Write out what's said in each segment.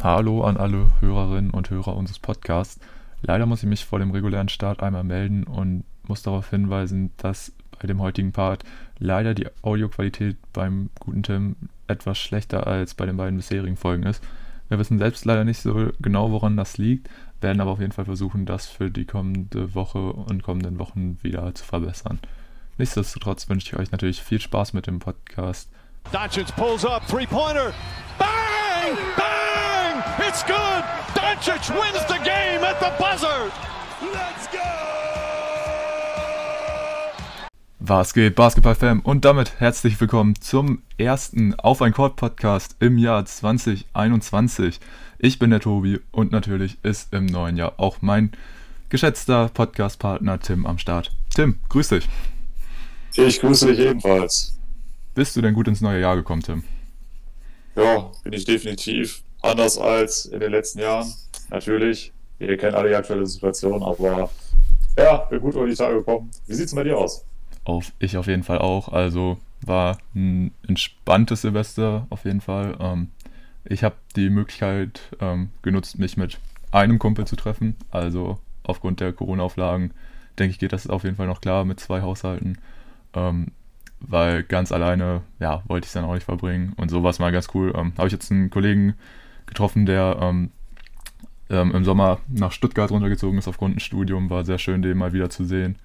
Hallo an alle Hörerinnen und Hörer unseres Podcasts. Leider muss ich mich vor dem regulären Start einmal melden und muss darauf hinweisen, dass bei dem heutigen Part leider die Audioqualität beim guten Tim etwas schlechter als bei den beiden bisherigen Folgen ist. Wir wissen selbst leider nicht so genau, woran das liegt, werden aber auf jeden Fall versuchen, das für die kommende Woche und kommenden Wochen wieder zu verbessern. Nichtsdestotrotz wünsche ich euch natürlich viel Spaß mit dem Podcast. Doncic pulls up, three-pointer, bang, bang, it's good. Doncic wins the game at the buzzer. Let's go! Was geht, Basketball-Fam? Und damit herzlich willkommen zum ersten Auf ein Court Podcast im Jahr 2021. Ich bin der Tobi und natürlich ist im neuen Jahr auch mein geschätzter Podcast-Partner Tim am Start. Tim, grüß dich. Ich grüße dich ebenfalls. Bist du denn gut ins neue Jahr gekommen, Tim? Ja, bin ich definitiv. Anders als in den letzten Jahren. Natürlich. Wir kennen alle die aktuelle Situation, aber ja, bin gut über die Tage gekommen. Wie sieht es bei dir aus? Auf, ich auf jeden Fall auch. Also war ein entspanntes Silvester auf jeden Fall. Ähm, ich habe die Möglichkeit ähm, genutzt, mich mit einem Kumpel zu treffen. Also aufgrund der Corona-Auflagen denke ich, geht das auf jeden Fall noch klar mit zwei Haushalten. Ähm, weil ganz alleine, ja, wollte ich es dann auch nicht verbringen. Und so war es mal ganz cool. Ähm, habe ich jetzt einen Kollegen getroffen, der ähm, ähm, im Sommer nach Stuttgart runtergezogen ist aufgrund ein Studium. War sehr schön, den mal wieder zu sehen.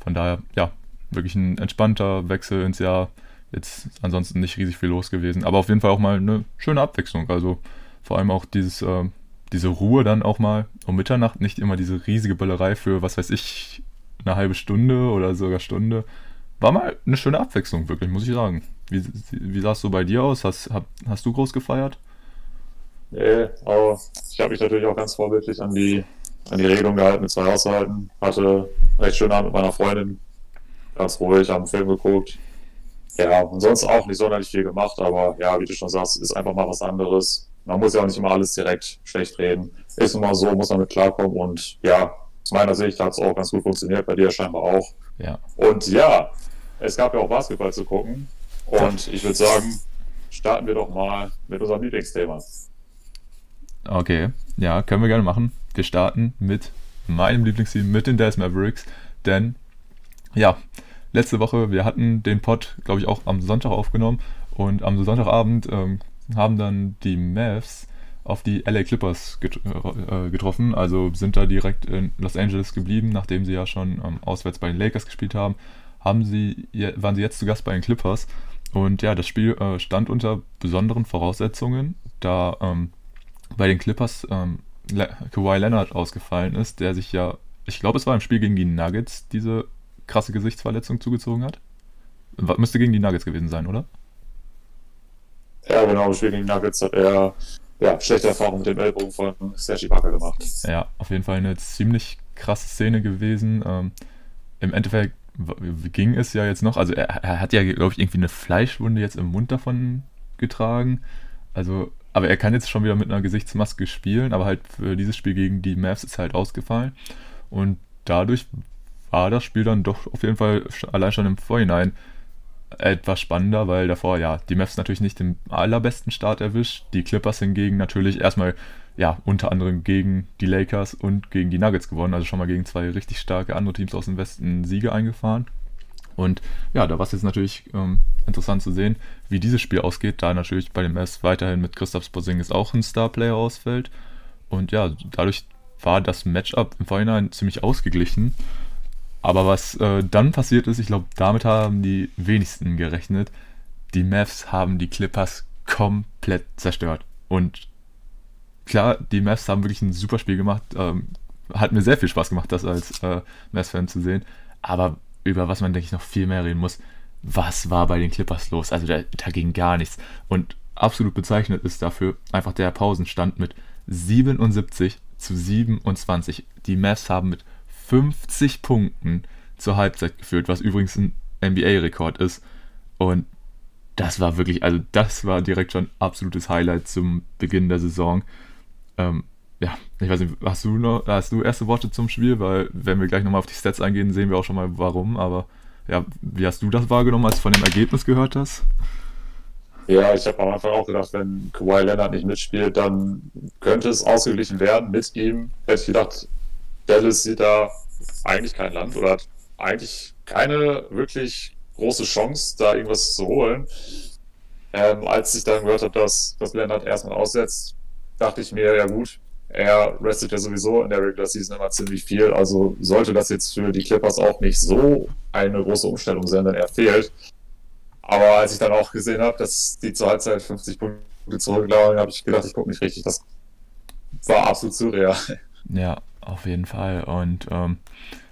Von daher, ja, wirklich ein entspannter Wechsel ins Jahr. Jetzt ansonsten nicht riesig viel los gewesen, aber auf jeden Fall auch mal eine schöne Abwechslung. Also vor allem auch dieses, äh, diese Ruhe dann auch mal um Mitternacht, nicht immer diese riesige Böllerei für, was weiß ich, eine halbe Stunde oder sogar Stunde. War mal eine schöne Abwechslung, wirklich, muss ich sagen. Wie, wie sah es so bei dir aus? Hast, hab, hast du groß gefeiert? Nee, aber ich habe mich natürlich auch ganz vorbildlich an die, an die Regelung gehalten mit zwei Haushalten. Hatte recht schön Abend mit meiner Freundin, ganz ruhig, haben einen Film geguckt. Ja, und sonst auch nicht sonderlich viel gemacht, aber ja, wie du schon sagst, ist einfach mal was anderes. Man muss ja auch nicht immer alles direkt schlecht reden. Ist immer so, muss man mit klarkommen und ja, aus meiner Sicht hat es auch ganz gut funktioniert, bei dir scheinbar auch. Ja. Und ja, es gab ja auch Basketball zu gucken und ich würde sagen, starten wir doch mal mit unserem Lieblingsthema. Okay, ja, können wir gerne machen. Wir starten mit meinem Lieblingsteam, mit den Dallas Mavericks, denn ja, letzte Woche, wir hatten den Pod, glaube ich, auch am Sonntag aufgenommen. Und am Sonntagabend ähm, haben dann die Mavs auf die LA Clippers get äh, getroffen, also sind da direkt in Los Angeles geblieben, nachdem sie ja schon ähm, auswärts bei den Lakers gespielt haben, haben sie, waren sie jetzt zu Gast bei den Clippers. Und ja, das Spiel äh, stand unter besonderen Voraussetzungen, da ähm, bei den Clippers ähm, Kawhi Leonard ausgefallen ist, der sich ja, ich glaube, es war im Spiel gegen die Nuggets, diese krasse Gesichtsverletzung zugezogen hat. Müsste gegen die Nuggets gewesen sein, oder? Ja, genau, im Spiel gegen die Nuggets hat er ja, schlechte Erfahrungen mit dem Ellbogen von Sergi Parker gemacht. Ja, auf jeden Fall eine ziemlich krasse Szene gewesen. Ähm, Im Endeffekt ging es ja jetzt noch, also er, er hat ja, glaube ich, irgendwie eine Fleischwunde jetzt im Mund davon getragen. Also, aber er kann jetzt schon wieder mit einer Gesichtsmaske spielen, aber halt für dieses Spiel gegen die Mavs ist halt ausgefallen. Und dadurch war das Spiel dann doch auf jeden Fall allein schon im Vorhinein etwas spannender, weil davor ja die Mavs natürlich nicht den allerbesten Start erwischt, die Clippers hingegen natürlich erstmal ja unter anderem gegen die Lakers und gegen die Nuggets gewonnen, also schon mal gegen zwei richtig starke andere Teams aus dem Westen Siege eingefahren. Und ja, da war es jetzt natürlich ähm, interessant zu sehen, wie dieses Spiel ausgeht, da natürlich bei den Mavs weiterhin mit Christoph Sporzingis auch ein Starplayer ausfällt. Und ja, dadurch war das Matchup im Vorhinein ziemlich ausgeglichen. Aber was äh, dann passiert ist, ich glaube, damit haben die wenigsten gerechnet. Die Mavs haben die Clippers komplett zerstört. Und klar, die Mavs haben wirklich ein super Spiel gemacht. Ähm, hat mir sehr viel Spaß gemacht, das als äh, Mavs-Fan zu sehen. Aber über was man, denke ich, noch viel mehr reden muss, was war bei den Clippers los? Also da, da ging gar nichts. Und absolut bezeichnet ist dafür einfach der Pausenstand mit 77 zu 27. Die Mavs haben mit 50 Punkten zur Halbzeit geführt, was übrigens ein NBA-Rekord ist. Und das war wirklich, also das war direkt schon absolutes Highlight zum Beginn der Saison. Ähm, ich weiß nicht, hast du noch, hast du erste Worte zum Spiel? Weil, wenn wir gleich nochmal auf die Stats eingehen, sehen wir auch schon mal warum. Aber ja, wie hast du das wahrgenommen, als du von dem Ergebnis gehört hast? Ja, ich habe am Anfang auch gedacht, wenn Kawhi Leonard nicht mitspielt, dann könnte es ausgeglichen werden mit ihm. Hätte ich gedacht, Dallas sieht da eigentlich kein Land oder hat eigentlich keine wirklich große Chance, da irgendwas zu holen. Ähm, als ich dann gehört habe, dass, dass Leonard erstmal aussetzt, dachte ich mir, ja gut, er restet ja sowieso in der Regular Season immer ziemlich viel, also sollte das jetzt für die Clippers auch nicht so eine große Umstellung sein, wenn er fehlt. Aber als ich dann auch gesehen habe, dass die zur Halbzeit 50 Punkte zurücklagen, habe ich gedacht, ich gucke nicht richtig. Das war absolut surreal. Ja, auf jeden Fall. Und ähm,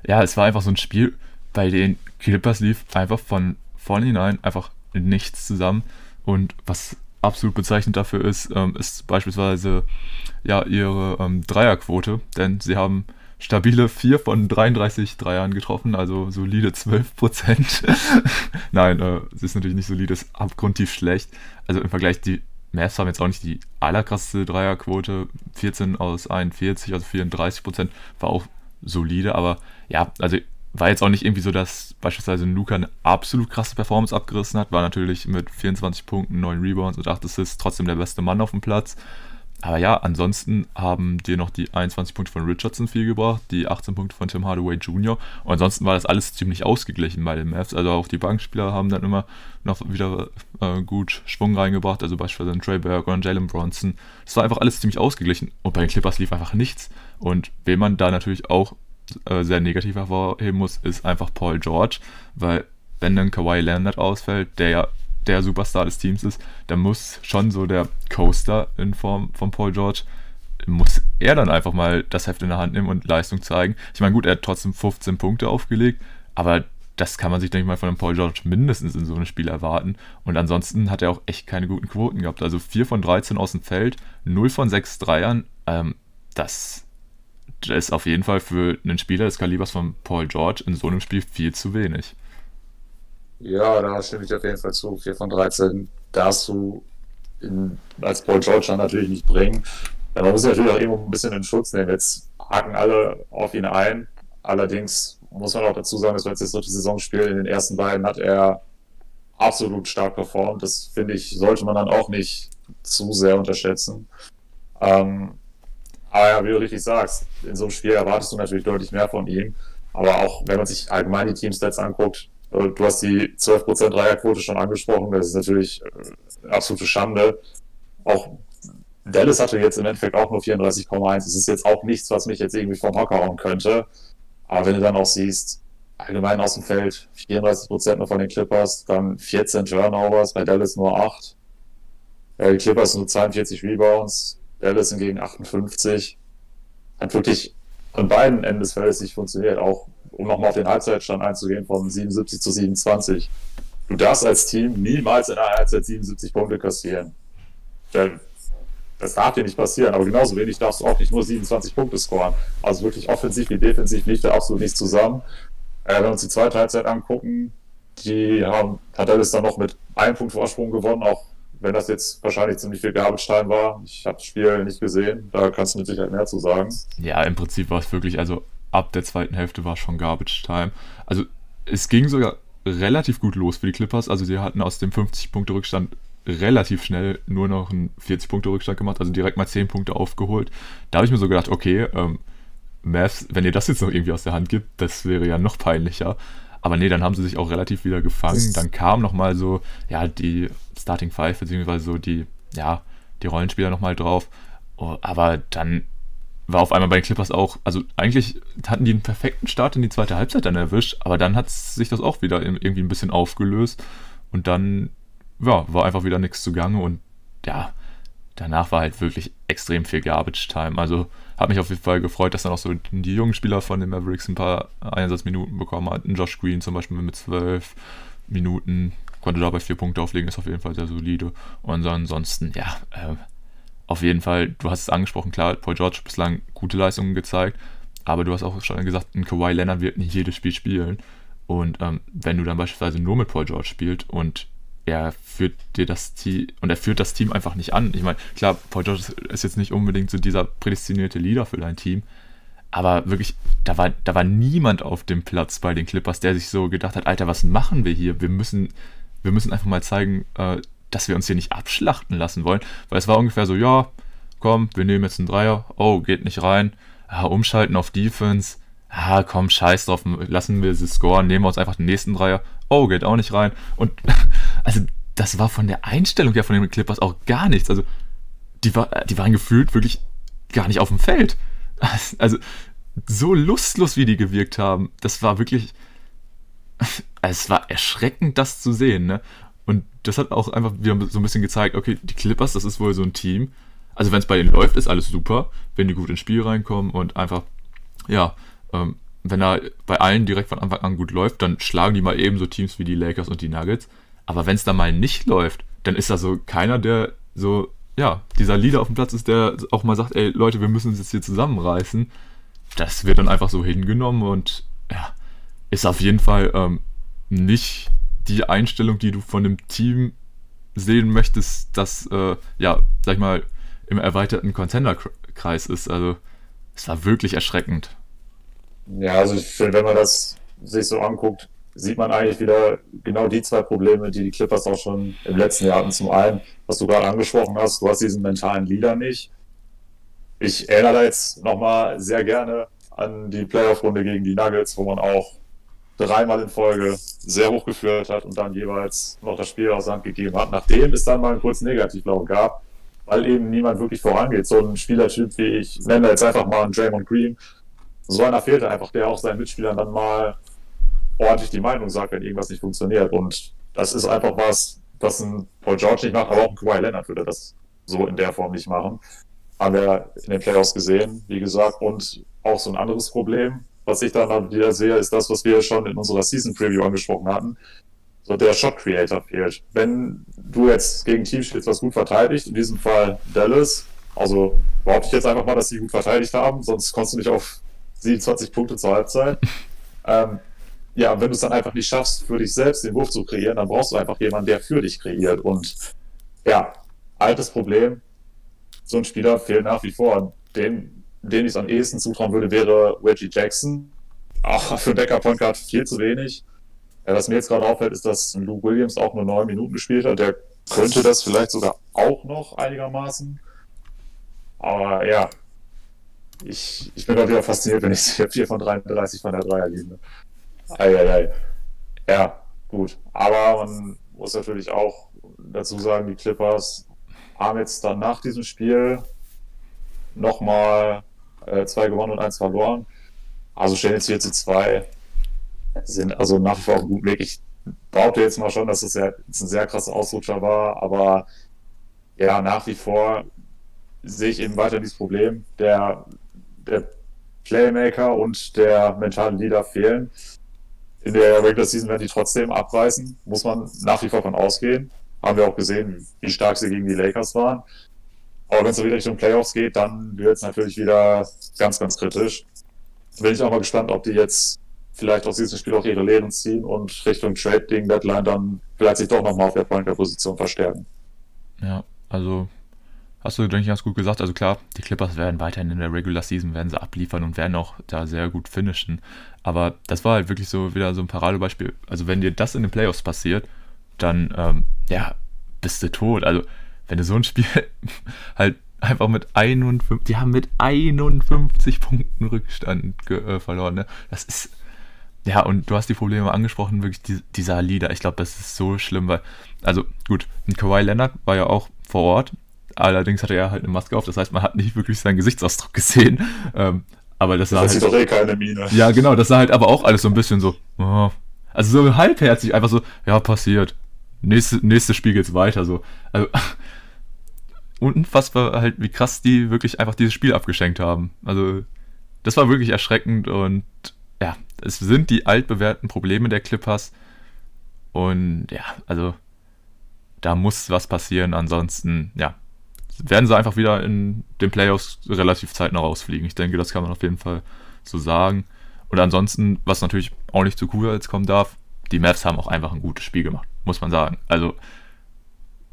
ja, es war einfach so ein Spiel, bei den Clippers lief einfach von vornherein einfach nichts zusammen. Und was absolut bezeichnend dafür ist, ähm, ist beispielsweise ja ihre ähm, Dreierquote, denn sie haben stabile 4 von 33 Dreiern getroffen, also solide 12 Prozent. Nein, äh, ist natürlich nicht solide, ist abgrundtief schlecht. Also im Vergleich, die Mavs haben jetzt auch nicht die allerkrasseste Dreierquote, 14 aus 41, also 34 Prozent, war auch solide, aber ja, also war jetzt auch nicht irgendwie so, dass beispielsweise Luca eine absolut krasse Performance abgerissen hat. War natürlich mit 24 Punkten, 9 Rebounds und 8 Assists trotzdem der beste Mann auf dem Platz. Aber ja, ansonsten haben dir noch die 21 Punkte von Richardson viel gebracht, die 18 Punkte von Tim Hardaway Jr. Und ansonsten war das alles ziemlich ausgeglichen bei den Mavs. Also auch die Bankspieler haben dann immer noch wieder äh, gut Schwung reingebracht. Also beispielsweise Trey Burger und Jalen Bronson. Das war einfach alles ziemlich ausgeglichen. Und bei den Clippers lief einfach nichts. Und wen man da natürlich auch äh, sehr negativ hervorheben muss, ist einfach Paul George, weil wenn dann Kawhi Leonard ausfällt, der ja der Superstar des Teams ist, dann muss schon so der Coaster in Form von Paul George, muss er dann einfach mal das Heft in der Hand nehmen und Leistung zeigen. Ich meine, gut, er hat trotzdem 15 Punkte aufgelegt, aber das kann man sich, denke ich mal, von einem Paul George mindestens in so einem Spiel erwarten. Und ansonsten hat er auch echt keine guten Quoten gehabt. Also 4 von 13 aus dem Feld, 0 von 6 Dreiern. Ähm, das ist auf jeden Fall für einen Spieler des Kalibers von Paul George in so einem Spiel viel zu wenig. Ja, da stimme ich auf jeden Fall zu. 4 von 13 darfst du in, als Paul George dann natürlich nicht bringen. Man muss natürlich auch irgendwo ein bisschen in Schutz nehmen. Jetzt haken alle auf ihn ein. Allerdings muss man auch dazu sagen, dass wir jetzt das dritte Saisonspiel in den ersten beiden hat er absolut stark performt. Das finde ich, sollte man dann auch nicht zu sehr unterschätzen. Ähm, aber ja, wie du richtig sagst, in so einem Spiel erwartest du natürlich deutlich mehr von ihm. Aber auch wenn man sich allgemein die Teamstats anguckt, äh, du hast die 12% Dreierquote schon angesprochen, das ist natürlich äh, eine absolute Schande. Auch Dallas hatte jetzt im Endeffekt auch nur 34,1. Das ist jetzt auch nichts, was mich jetzt irgendwie vom Hocker hauen könnte. Aber wenn du dann auch siehst, allgemein aus dem Feld 34% nur von den Clippers, dann 14 Turnovers, bei Dallas nur 8. Äh, die Clippers nur 42 Rebounds, Dallas hingegen 58. Hat wirklich an beiden Enden des Feldes nicht funktioniert. Auch um nochmal auf den Halbzeitstand einzugehen von 77 zu 27. Du darfst als Team niemals in einer Halbzeit 77 Punkte kassieren. Das darf dir nicht passieren, aber genauso wenig darfst du auch nicht nur 27 Punkte scoren. Also wirklich offensiv wie defensiv lief da absolut nicht zusammen. Äh, wenn wir uns die zweite Halbzeit angucken, die haben, hat Dallas dann noch mit einem Punkt Vorsprung gewonnen, auch wenn das jetzt wahrscheinlich ziemlich viel Time war. Ich habe das Spiel nicht gesehen, da kannst du mit Sicherheit mehr zu sagen. Ja, im Prinzip war es wirklich, also ab der zweiten Hälfte war schon Garbage Time. Also es ging sogar relativ gut los für die Clippers. Also sie hatten aus dem 50-Punkte-Rückstand relativ schnell nur noch einen 40-Punkte-Rückstand gemacht, also direkt mal 10 Punkte aufgeholt. Da habe ich mir so gedacht, okay, ähm, Mavs, wenn ihr das jetzt noch irgendwie aus der Hand gibt, das wäre ja noch peinlicher. Aber nee, dann haben sie sich auch relativ wieder gefangen. Dann kam nochmal so, ja, die Starting Five, beziehungsweise so die, ja, die Rollenspieler nochmal drauf. Oh, aber dann war auf einmal bei den Clippers auch, also eigentlich hatten die einen perfekten Start in die zweite Halbzeit dann erwischt, aber dann hat sich das auch wieder irgendwie ein bisschen aufgelöst und dann, ja, war einfach wieder nichts zugange und ja, danach war halt wirklich extrem viel Garbage Time. Also hat mich auf jeden Fall gefreut, dass dann auch so die jungen Spieler von den Mavericks ein paar Einsatzminuten bekommen hatten. Josh Green zum Beispiel mit zwölf Minuten konnte dabei vier Punkte auflegen, ist auf jeden Fall sehr solide. Und ansonsten, ja, äh, auf jeden Fall, du hast es angesprochen, klar, Paul George bislang gute Leistungen gezeigt, aber du hast auch schon gesagt, ein Kawhi Leonard wird nicht jedes Spiel spielen. Und ähm, wenn du dann beispielsweise nur mit Paul George spielst und er führt dir das Team und er führt das Team einfach nicht an. Ich meine, klar, Paul George ist jetzt nicht unbedingt so dieser prädestinierte Leader für dein Team, aber wirklich, da war, da war niemand auf dem Platz bei den Clippers, der sich so gedacht hat, Alter, was machen wir hier? Wir müssen, wir müssen einfach mal zeigen, äh, dass wir uns hier nicht abschlachten lassen wollen, weil es war ungefähr so, ja, komm, wir nehmen jetzt einen Dreier, oh, geht nicht rein, ja, umschalten auf Defense, ah, komm, scheiß drauf, lassen wir sie scoren, nehmen wir uns einfach den nächsten Dreier, oh, geht auch nicht rein. Und also das war von der Einstellung her von den Clippers auch gar nichts. Also die, war, die waren gefühlt wirklich gar nicht auf dem Feld. Also so lustlos, wie die gewirkt haben, das war wirklich, es war erschreckend, das zu sehen. Ne? Und das hat auch einfach wieder so ein bisschen gezeigt, okay, die Clippers, das ist wohl so ein Team. Also wenn es bei denen läuft, ist alles super, wenn die gut ins Spiel reinkommen und einfach, ja, ähm, wenn er bei allen direkt von Anfang an gut läuft, dann schlagen die mal eben so Teams wie die Lakers und die Nuggets. Aber wenn es da mal nicht läuft, dann ist da so keiner, der so, ja, dieser Leader auf dem Platz ist, der auch mal sagt, ey Leute, wir müssen uns jetzt hier zusammenreißen. Das wird dann einfach so hingenommen und ja, ist auf jeden Fall ähm, nicht die Einstellung, die du von dem Team sehen möchtest, das, äh, ja, sag ich mal, im erweiterten Contender-Kreis ist. Also, es war wirklich erschreckend. Ja, also ich finde, wenn man das sich so anguckt, sieht man eigentlich wieder genau die zwei Probleme, die die Clippers auch schon im letzten Jahr hatten. Zum einen, was du gerade angesprochen hast, du hast diesen mentalen Leader nicht. Ich erinnere da jetzt nochmal sehr gerne an die Playoff-Runde gegen die Nuggets, wo man auch dreimal in Folge sehr hoch geführt hat und dann jeweils noch das Spiel aus Hand gegeben hat, nachdem es dann mal einen kurzen Negativlauf gab, weil eben niemand wirklich vorangeht. So ein Spielertyp wie ich nenne jetzt einfach mal einen Draymond Green, so einer fehlt einfach, der auch seinen Mitspielern dann mal ordentlich die Meinung sagt, wenn irgendwas nicht funktioniert. Und das ist einfach was, was ein Paul George nicht macht, aber auch ein Kawhi Leonard würde das so in der Form nicht machen. Haben wir in den Playoffs gesehen, wie gesagt. Und auch so ein anderes Problem, was ich dann wieder sehe, ist das, was wir schon in unserer Season Preview angesprochen hatten. So der Shot Creator fehlt. Wenn du jetzt gegen Team spielst, was gut verteidigt, in diesem Fall Dallas, also behaupte ich jetzt einfach mal, dass sie gut verteidigt haben, sonst kommst du nicht auf 27 Punkte zur Halbzeit. ähm, ja, wenn du es dann einfach nicht schaffst, für dich selbst den Wurf zu kreieren, dann brauchst du einfach jemanden, der für dich kreiert. Und ja, altes Problem. So ein Spieler fehlt nach wie vor. Den, den ich es am ehesten zutrauen würde, wäre Reggie Jackson. Auch für Decker Point Guard viel zu wenig. Ja, was mir jetzt gerade auffällt, ist, dass Lou Williams auch nur neun Minuten gespielt hat. Der könnte das vielleicht sogar auch noch einigermaßen. Aber ja, ich, ich bin gerade wieder fasziniert, wenn ich 4 von 33 von der Dreierlinie. Eieiei. Ja, gut. Aber man muss natürlich auch dazu sagen, die Clippers haben jetzt dann nach diesem Spiel nochmal äh, zwei gewonnen und eins verloren. Also stehen jetzt 4 zu 2. Sind also nach wie vor auf einem guten Weg. Ich behaupte jetzt mal schon, dass das ein sehr krasser Ausrutscher war, aber ja, nach wie vor sehe ich eben weiter dieses Problem. Der, der Playmaker und der mentale Leader fehlen. In der Regular Season werden die trotzdem abreißen, muss man nach wie vor von ausgehen. Haben wir auch gesehen, wie stark sie gegen die Lakers waren. Aber wenn es wieder Richtung Playoffs geht, dann wird es natürlich wieder ganz, ganz kritisch. Bin ich auch mal gespannt, ob die jetzt vielleicht aus diesem Spiel auch ihre Lehren ziehen und Richtung Trade Deadline dann vielleicht sich doch nochmal auf der Pointer-Position verstärken. Ja, also hast du, denke ich, ganz gut gesagt. Also klar, die Clippers werden weiterhin in der Regular Season werden sie abliefern und werden auch da sehr gut finishen. Aber das war halt wirklich so wieder so ein Paradebeispiel. Also wenn dir das in den Playoffs passiert, dann ähm, ja, bist du tot. Also wenn du so ein Spiel halt einfach mit 51, die haben mit 51 Punkten Rückstand äh, verloren. Ne? Das ist, ja, und du hast die Probleme angesprochen, wirklich die, dieser Leader. Ich glaube, das ist so schlimm, weil, also gut, ein Kawhi Leonard war ja auch vor Ort Allerdings hatte er halt eine Maske auf, das heißt, man hat nicht wirklich seinen Gesichtsausdruck gesehen. Ähm, aber das sah das halt. doch eh keine Miene. Ja, genau, das sah halt aber auch alles so ein bisschen so. Oh. Also so halbherzig, einfach so, ja, passiert. Nächste, nächstes Spiel geht's weiter, so. Also, unfassbar halt, wie krass die wirklich einfach dieses Spiel abgeschenkt haben. Also, das war wirklich erschreckend und ja, es sind die altbewährten Probleme der Clippers. Und ja, also, da muss was passieren, ansonsten, ja, werden sie einfach wieder in den Playoffs relativ zeitnah rausfliegen. Ich denke, das kann man auf jeden Fall so sagen. Und ansonsten, was natürlich auch nicht zu cool jetzt kommen darf, die Mavs haben auch einfach ein gutes Spiel gemacht, muss man sagen. Also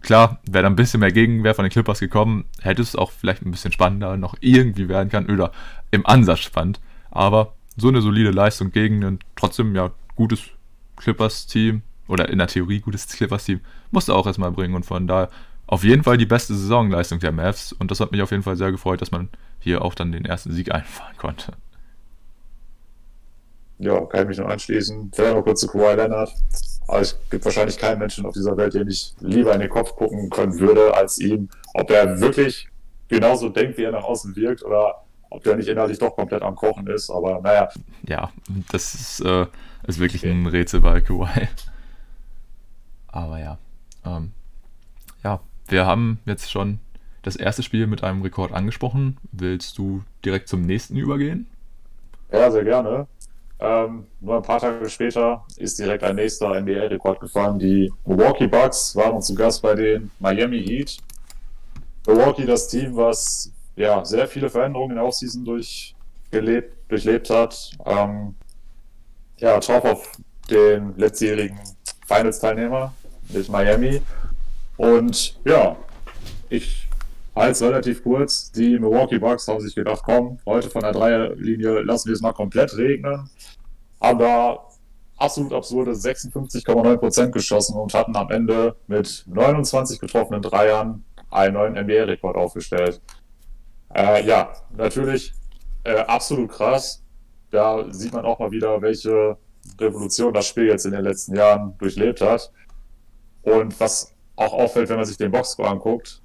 klar, wäre da ein bisschen mehr Gegenwehr von den Clippers gekommen, hätte es auch vielleicht ein bisschen spannender noch irgendwie werden können oder im Ansatz spannend. Aber so eine solide Leistung gegen ein trotzdem ja gutes Clippers-Team oder in der Theorie gutes Clippers-Team, musste auch erstmal bringen und von daher auf jeden Fall die beste Saisonleistung der Mavs und das hat mich auf jeden Fall sehr gefreut, dass man hier auch dann den ersten Sieg einfahren konnte. Ja, kann ich mich noch anschließen. Vielleicht noch kurz zu Kawhi Leonard. Aber es gibt wahrscheinlich keinen Menschen auf dieser Welt, den ich lieber in den Kopf gucken können würde als ihm. Ob er wirklich genauso denkt, wie er nach außen wirkt oder ob der nicht innerlich doch komplett am Kochen ist. Aber naja. Ja, das ist, äh, ist wirklich okay. ein Rätsel bei Kawhi. Aber ja. Ähm, ja, wir haben jetzt schon das erste Spiel mit einem Rekord angesprochen. Willst du direkt zum nächsten übergehen? Ja, sehr gerne. Ähm, nur ein paar Tage später ist direkt ein nächster NBA-Rekord gefallen. Die Milwaukee Bucks waren zu Gast bei den Miami Heat. Milwaukee, das Team, was ja sehr viele Veränderungen in der Offseason durchgelebt, durchlebt hat. Ähm, ja, top auf den letztjährigen Finals-Teilnehmer mit Miami. Und ja, ich halte es relativ kurz. Die Milwaukee Bucks haben sich gedacht, komm, heute von der Dreierlinie lassen wir es mal komplett regnen. Haben da absolut absurde 56,9% geschossen und hatten am Ende mit 29 getroffenen Dreiern einen neuen NBA-Rekord aufgestellt. Äh, ja, natürlich äh, absolut krass. Da sieht man auch mal wieder, welche Revolution das Spiel jetzt in den letzten Jahren durchlebt hat. Und was auch auffällt, wenn man sich den Boxscore anguckt,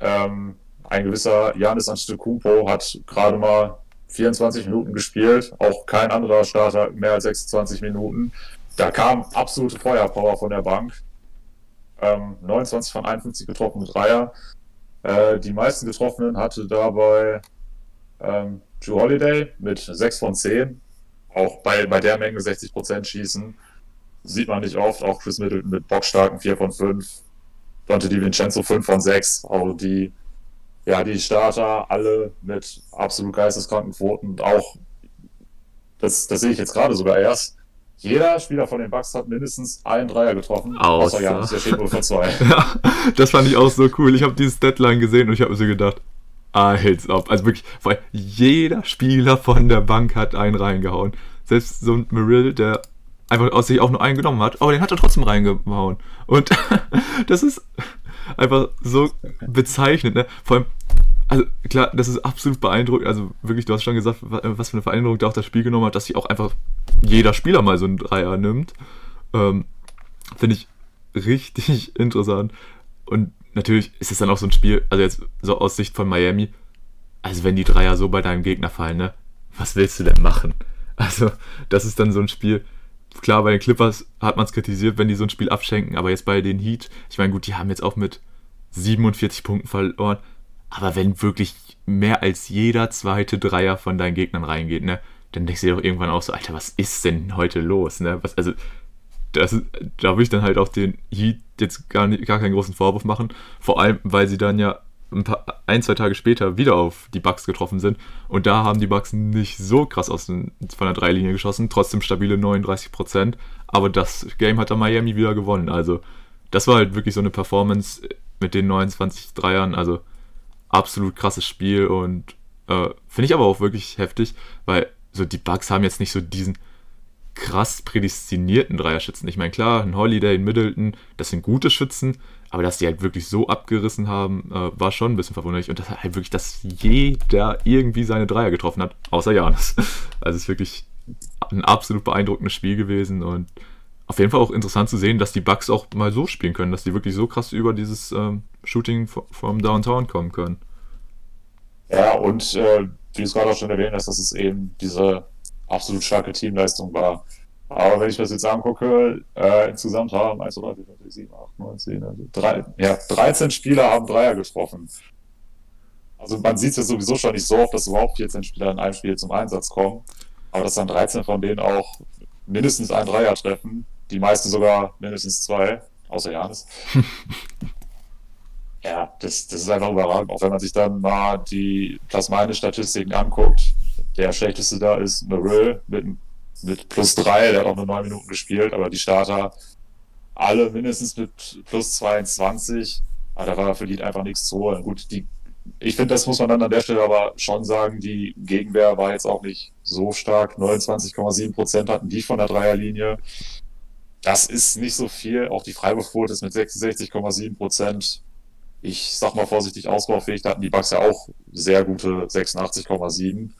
ähm, ein gewisser Janis Antetokounmpo hat gerade mal 24 Minuten gespielt, auch kein anderer Starter mehr als 26 Minuten. Da kam absolute Feuerpower von der Bank. Ähm, 29 von 51 getroffene Dreier. Äh, die meisten Getroffenen hatte dabei ähm, Drew Holiday mit 6 von 10. Auch bei, bei der Menge 60% schießen. Sieht man nicht oft. Auch Chris Middleton mit bockstarken 4 von 5. Dante Di Vincenzo 5 von 6. Also die, ja, die Starter alle mit absolut geisteskranken Quoten. Und auch, das, das sehe ich jetzt gerade sogar erst. Jeder Spieler von den Bucks hat mindestens einen Dreier getroffen. Außer, außer Janis, der steht nur für zwei. ja, das fand ich auch so cool. Ich habe dieses Deadline gesehen und ich habe mir so gedacht, als ob. Also wirklich, weil jeder Spieler von der Bank hat einen reingehauen. Selbst so ein Merill, der einfach aus sich auch nur einen genommen hat, aber den hat er trotzdem reingehauen. Und das ist einfach so bezeichnend, ne? Vor allem, also klar, das ist absolut beeindruckend. Also wirklich, du hast schon gesagt, was für eine Veränderung da auch das Spiel genommen hat, dass sich auch einfach jeder Spieler mal so einen Dreier nimmt. Ähm, Finde ich richtig interessant. Und natürlich ist es dann auch so ein Spiel, also jetzt so aus Sicht von Miami, also wenn die Dreier so bei deinem Gegner fallen, ne? Was willst du denn machen? Also, das ist dann so ein Spiel, klar, bei den Clippers hat man es kritisiert, wenn die so ein Spiel abschenken, aber jetzt bei den Heat, ich meine, gut, die haben jetzt auch mit 47 Punkten verloren, aber wenn wirklich mehr als jeder zweite Dreier von deinen Gegnern reingeht, ne, dann denkst du dir doch irgendwann auch so, Alter, was ist denn heute los, ne? Was, also, das, da würde ich dann halt auch den Heat jetzt gar, nicht, gar keinen großen Vorwurf machen, vor allem, weil sie dann ja ein, paar, ein, zwei Tage später wieder auf die Bucks getroffen sind. Und da haben die Bucks nicht so krass aus den, von der Dreilinie geschossen, trotzdem stabile 39%. Aber das Game hat dann Miami wieder gewonnen. Also, das war halt wirklich so eine Performance mit den 29 Dreiern. Also, absolut krasses Spiel und äh, finde ich aber auch wirklich heftig, weil so die Bucks haben jetzt nicht so diesen krass prädestinierten Dreierschützen. Ich meine, klar, ein Holiday, ein Middleton, das sind gute Schützen, aber dass die halt wirklich so abgerissen haben, äh, war schon ein bisschen verwunderlich. Und dass halt wirklich, dass jeder irgendwie seine Dreier getroffen hat, außer Janis. Also es ist wirklich ein absolut beeindruckendes Spiel gewesen und auf jeden Fall auch interessant zu sehen, dass die Bugs auch mal so spielen können, dass die wirklich so krass über dieses ähm, Shooting vom Downtown kommen können. Ja, und äh, wie es gerade auch schon erwähnt hast, dass es eben diese absolut starke Teamleistung war. Aber wenn ich das jetzt angucke, äh, insgesamt haben 1, 2, 3, 4, 5, 6, 7, 8, 9, 10, also drei, ja, 13 Spieler haben Dreier getroffen. Also man sieht es ja sowieso schon nicht so oft, dass überhaupt 14 Spieler in einem Spiel zum Einsatz kommen. Aber dass dann 13 von denen auch mindestens ein Dreier treffen, die meisten sogar mindestens zwei, außer Janis. ja, das, das ist einfach überragend. Auch wenn man sich dann mal die Plus-Minus-Statistiken anguckt. Der schlechteste da ist Merrill mit einem mit plus drei, der hat auch nur neun Minuten gespielt, aber die Starter alle mindestens mit plus 22. Aber da war für die einfach nichts zu holen. Gut, die, ich finde, das muss man dann an der Stelle aber schon sagen, die Gegenwehr war jetzt auch nicht so stark. 29,7 Prozent hatten die von der Dreierlinie. das ist nicht so viel. Auch die Freiwurfquote ist mit 66,7 Prozent. Ich sag mal vorsichtig ausbaufähig, da hatten die Bucks ja auch sehr gute 86,7.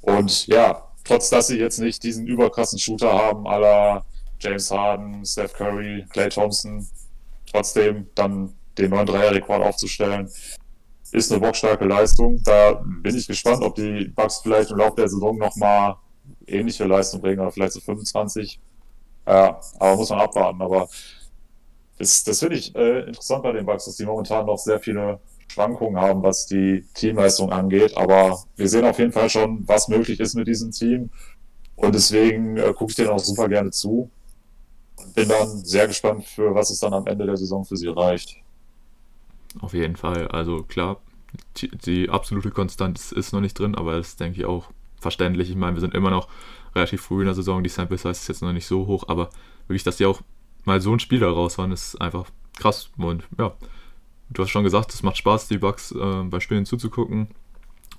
Und ja, trotz dass sie jetzt nicht diesen überkrassen Shooter haben, aller James Harden, Steph Curry, Clay Thompson, trotzdem dann den neuen Dreierrekord aufzustellen, ist eine bockstarke Leistung. Da bin ich gespannt, ob die Bucks vielleicht im Laufe der Saison nochmal ähnliche Leistung bringen oder vielleicht so 25. Ja, aber muss man abwarten. Aber das, das finde ich äh, interessant bei den Bucks, dass die momentan noch sehr viele Schwankungen haben, was die Teamleistung angeht. Aber wir sehen auf jeden Fall schon, was möglich ist mit diesem Team. Und deswegen äh, gucke ich denen auch super gerne zu. Bin dann sehr gespannt, für was es dann am Ende der Saison für sie reicht. Auf jeden Fall. Also klar, die, die absolute Konstanz ist noch nicht drin, aber das denke ich auch verständlich. Ich meine, wir sind immer noch relativ früh in der Saison, die Sample Size ist jetzt noch nicht so hoch, aber wirklich, dass die auch mal so ein Spiel raus waren, ist einfach krass. Und ja, du hast schon gesagt, es macht Spaß, die Bugs äh, bei Spielen zuzugucken.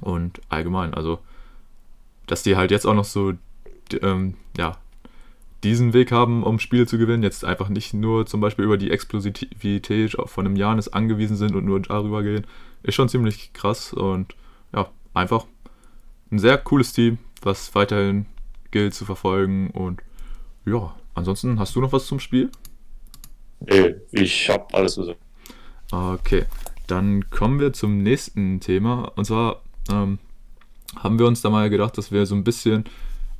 Und allgemein, also, dass die halt jetzt auch noch so, ähm, ja, diesen Weg haben, um Spiele zu gewinnen, jetzt einfach nicht nur zum Beispiel über die Explosivität von einem Janis angewiesen sind und nur darüber gehen, ist schon ziemlich krass und ja, einfach ein sehr cooles Team, was weiterhin gilt zu verfolgen und ja, ansonsten hast du noch was zum Spiel? Nee, ich habe alles gesagt. Okay, dann kommen wir zum nächsten Thema. Und zwar ähm, haben wir uns da mal gedacht, dass wir so ein bisschen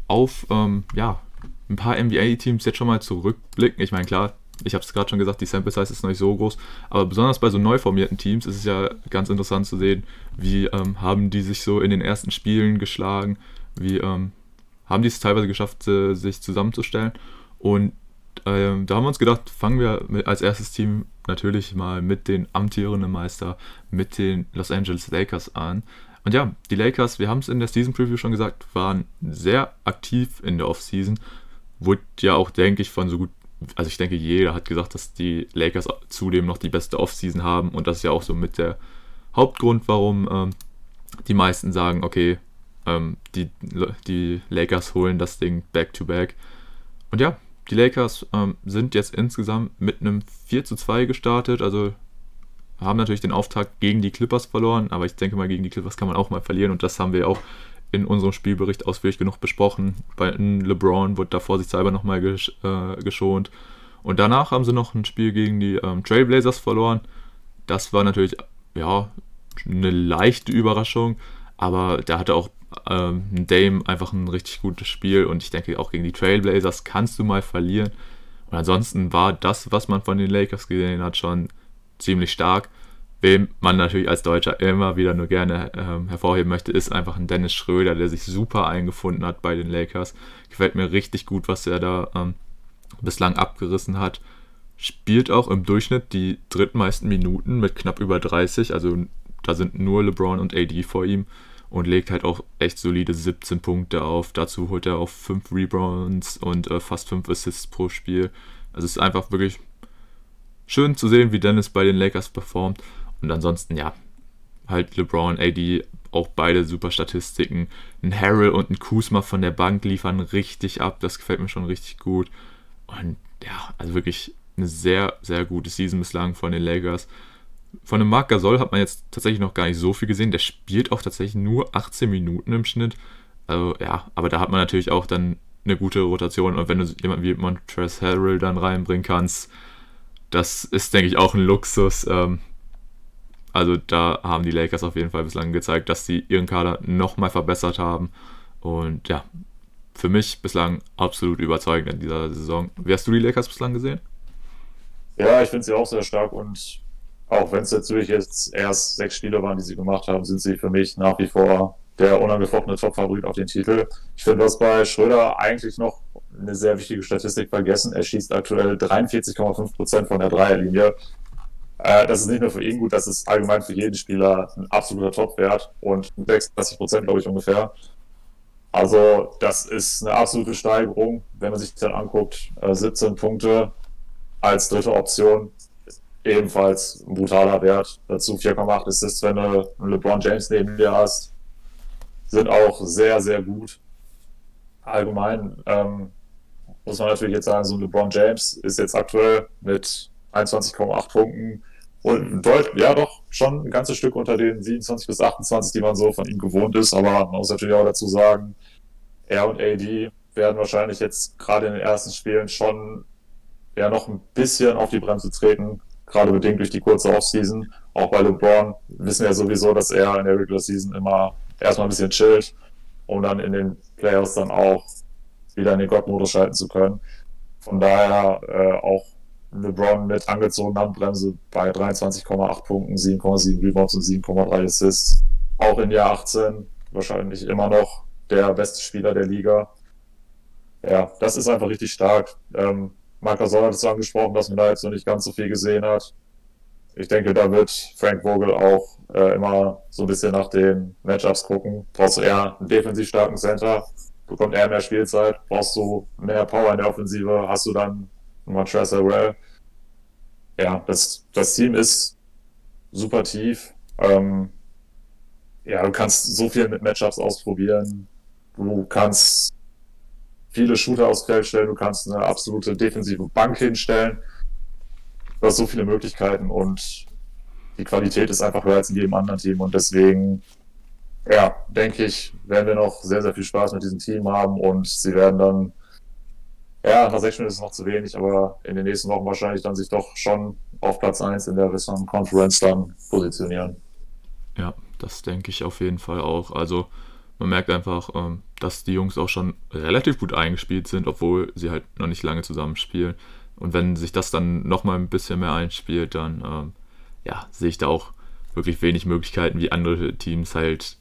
auf ähm, ja, ein paar NBA-Teams jetzt schon mal zurückblicken. Ich meine, klar, ich habe es gerade schon gesagt, die Sample Size ist noch nicht so groß, aber besonders bei so neu formierten Teams ist es ja ganz interessant zu sehen, wie ähm, haben die sich so in den ersten Spielen geschlagen, wie ähm, haben die es teilweise geschafft, äh, sich zusammenzustellen. Und ähm, da haben wir uns gedacht, fangen wir mit, als erstes Team natürlich mal mit den amtierenden Meister, mit den Los Angeles Lakers an. Und ja, die Lakers, wir haben es in der Season Preview schon gesagt, waren sehr aktiv in der Offseason. Wurde ja auch, denke ich, von so gut, also ich denke, jeder hat gesagt, dass die Lakers zudem noch die beste Offseason haben. Und das ist ja auch so mit der Hauptgrund, warum ähm, die meisten sagen, okay, ähm, die, die Lakers holen das Ding back-to-back. -back. Und ja, die Lakers ähm, sind jetzt insgesamt mit einem 4 zu 2 gestartet, also haben natürlich den Auftakt gegen die Clippers verloren, aber ich denke mal, gegen die Clippers kann man auch mal verlieren und das haben wir auch in unserem Spielbericht ausführlich genug besprochen. Bei LeBron wurde da vorsichtshalber nochmal gesch äh, geschont. Und danach haben sie noch ein Spiel gegen die ähm, Trailblazers verloren. Das war natürlich, ja, eine leichte Überraschung, aber da hatte auch ähm, Dame einfach ein richtig gutes Spiel und ich denke auch gegen die Trailblazers kannst du mal verlieren. Und ansonsten war das, was man von den Lakers gesehen hat, schon ziemlich stark. Wem man natürlich als Deutscher immer wieder nur gerne ähm, hervorheben möchte, ist einfach ein Dennis Schröder, der sich super eingefunden hat bei den Lakers. Gefällt mir richtig gut, was er da ähm, bislang abgerissen hat. Spielt auch im Durchschnitt die drittmeisten Minuten mit knapp über 30. Also da sind nur LeBron und AD vor ihm und legt halt auch echt solide 17 Punkte auf. Dazu holt er auch 5 Rebounds und äh, fast 5 Assists pro Spiel. Also es ist einfach wirklich schön zu sehen, wie Dennis bei den Lakers performt. Und ansonsten, ja, halt LeBron, AD, auch beide super Statistiken. Ein Harrell und ein Kuzma von der Bank liefern richtig ab. Das gefällt mir schon richtig gut. Und ja, also wirklich eine sehr, sehr gute Season bislang von den Lakers. Von dem Marc Gasol hat man jetzt tatsächlich noch gar nicht so viel gesehen. Der spielt auch tatsächlich nur 18 Minuten im Schnitt. Also ja, aber da hat man natürlich auch dann eine gute Rotation. Und wenn du jemanden wie Montrezl Harrell dann reinbringen kannst, das ist, denke ich, auch ein Luxus. Ähm, also da haben die Lakers auf jeden Fall bislang gezeigt, dass sie ihren Kader nochmal verbessert haben. Und ja, für mich bislang absolut überzeugend in dieser Saison. Wie hast du die Lakers bislang gesehen? Ja, ich finde sie auch sehr stark und auch wenn es natürlich jetzt erst sechs Spiele waren, die sie gemacht haben, sind sie für mich nach wie vor der unangefochtene Top-Favorit auf den Titel. Ich finde, was bei Schröder eigentlich noch eine sehr wichtige Statistik vergessen. Er schießt aktuell 43,5 Prozent von der Dreierlinie. Äh, das ist nicht nur für ihn gut, das ist allgemein für jeden Spieler ein absoluter Top-Wert und 36 Prozent, glaube ich, ungefähr. Also, das ist eine absolute Steigerung, wenn man sich dann anguckt. Äh, 17 Punkte als dritte Option ebenfalls ein brutaler Wert. Dazu 4,8 Assists, wenn du LeBron James neben dir hast. Sind auch sehr, sehr gut. Allgemein, ähm, muss man natürlich jetzt sagen, so ein LeBron James ist jetzt aktuell mit 21,8 Punkten und Deut ja doch schon ein ganzes Stück unter den 27 bis 28, die man so von ihm gewohnt ist. Aber man muss natürlich auch dazu sagen, er und AD werden wahrscheinlich jetzt gerade in den ersten Spielen schon ja noch ein bisschen auf die Bremse treten, gerade bedingt durch die kurze Offseason. Auch bei LeBron wissen wir sowieso, dass er in der Regular Season immer erstmal ein bisschen chillt, um dann in den Playoffs dann auch wieder in den God-Modus schalten zu können. Von daher äh, auch LeBron mit angezogener Handbremse bei 23,8 Punkten, 7,7 Rebounds und 7,3 Assists. Auch in Jahr 18 wahrscheinlich immer noch der beste Spieler der Liga. Ja, das ist einfach richtig stark. Ähm, Marc Gasol hat es angesprochen, dass man da jetzt noch nicht ganz so viel gesehen hat. Ich denke, da wird Frank Vogel auch äh, immer so ein bisschen nach den Matchups gucken. Brauchst du eher einen defensiv starken Center, bekommt er mehr Spielzeit. Brauchst du mehr Power in der Offensive, hast du dann Montrezl Harrell. Ja, das, das Team ist super tief. Ähm, ja, du kannst so viel mit Matchups ausprobieren. Du kannst viele Shooter aufs Feld stellen, du kannst eine absolute defensive Bank hinstellen. Du hast so viele Möglichkeiten und die Qualität ist einfach höher als in jedem anderen Team und deswegen, ja, denke ich, werden wir noch sehr, sehr viel Spaß mit diesem Team haben und sie werden dann, ja, nach sechs Minuten ist es noch zu wenig, aber in den nächsten Wochen wahrscheinlich dann sich doch schon auf Platz 1 in der Western Conference dann positionieren. Ja, das denke ich auf jeden Fall auch. Also man merkt einfach, ähm, dass die Jungs auch schon relativ gut eingespielt sind, obwohl sie halt noch nicht lange zusammenspielen. Und wenn sich das dann nochmal ein bisschen mehr einspielt, dann ähm, ja, sehe ich da auch wirklich wenig Möglichkeiten, wie andere Teams halt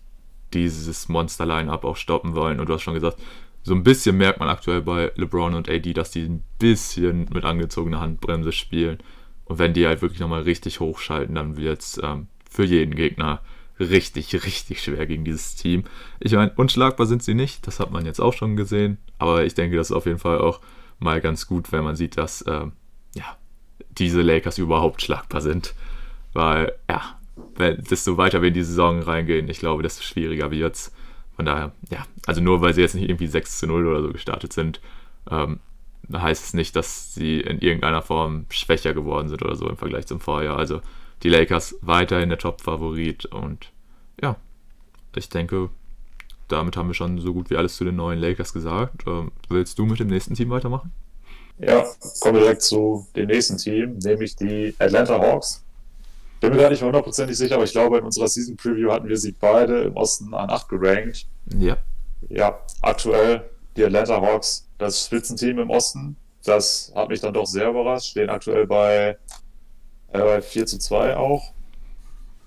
dieses Monster-Line-Up auch stoppen wollen. Und du hast schon gesagt, so ein bisschen merkt man aktuell bei LeBron und AD, dass die ein bisschen mit angezogener Handbremse spielen. Und wenn die halt wirklich nochmal richtig hochschalten, dann wird es ähm, für jeden Gegner richtig, richtig schwer gegen dieses Team. Ich meine, unschlagbar sind sie nicht, das hat man jetzt auch schon gesehen, aber ich denke, das ist auf jeden Fall auch mal ganz gut, wenn man sieht, dass ähm, ja, diese Lakers überhaupt schlagbar sind. Weil, ja, wenn, desto weiter wir in die Saison reingehen, ich glaube, desto schwieriger wird es. Von daher, ja, also nur weil sie jetzt nicht irgendwie 6 zu 0 oder so gestartet sind, ähm, heißt es nicht, dass sie in irgendeiner Form schwächer geworden sind oder so im Vergleich zum Vorjahr. Also die Lakers weiterhin der Top-Favorit und ja, ich denke, damit haben wir schon so gut wie alles zu den neuen Lakers gesagt. Ähm, willst du mit dem nächsten Team weitermachen? Ja, kommen wir direkt zu dem nächsten Team, nämlich die Atlanta Hawks. Bin mir gar nicht hundertprozentig sicher, aber ich glaube, in unserer Season Preview hatten wir sie beide im Osten an 8 gerankt. Ja. Ja, aktuell die Atlanta Hawks, das Spitzenteam im Osten. Das hat mich dann doch sehr überrascht. Stehen aktuell bei äh, 4 zu 2 auch.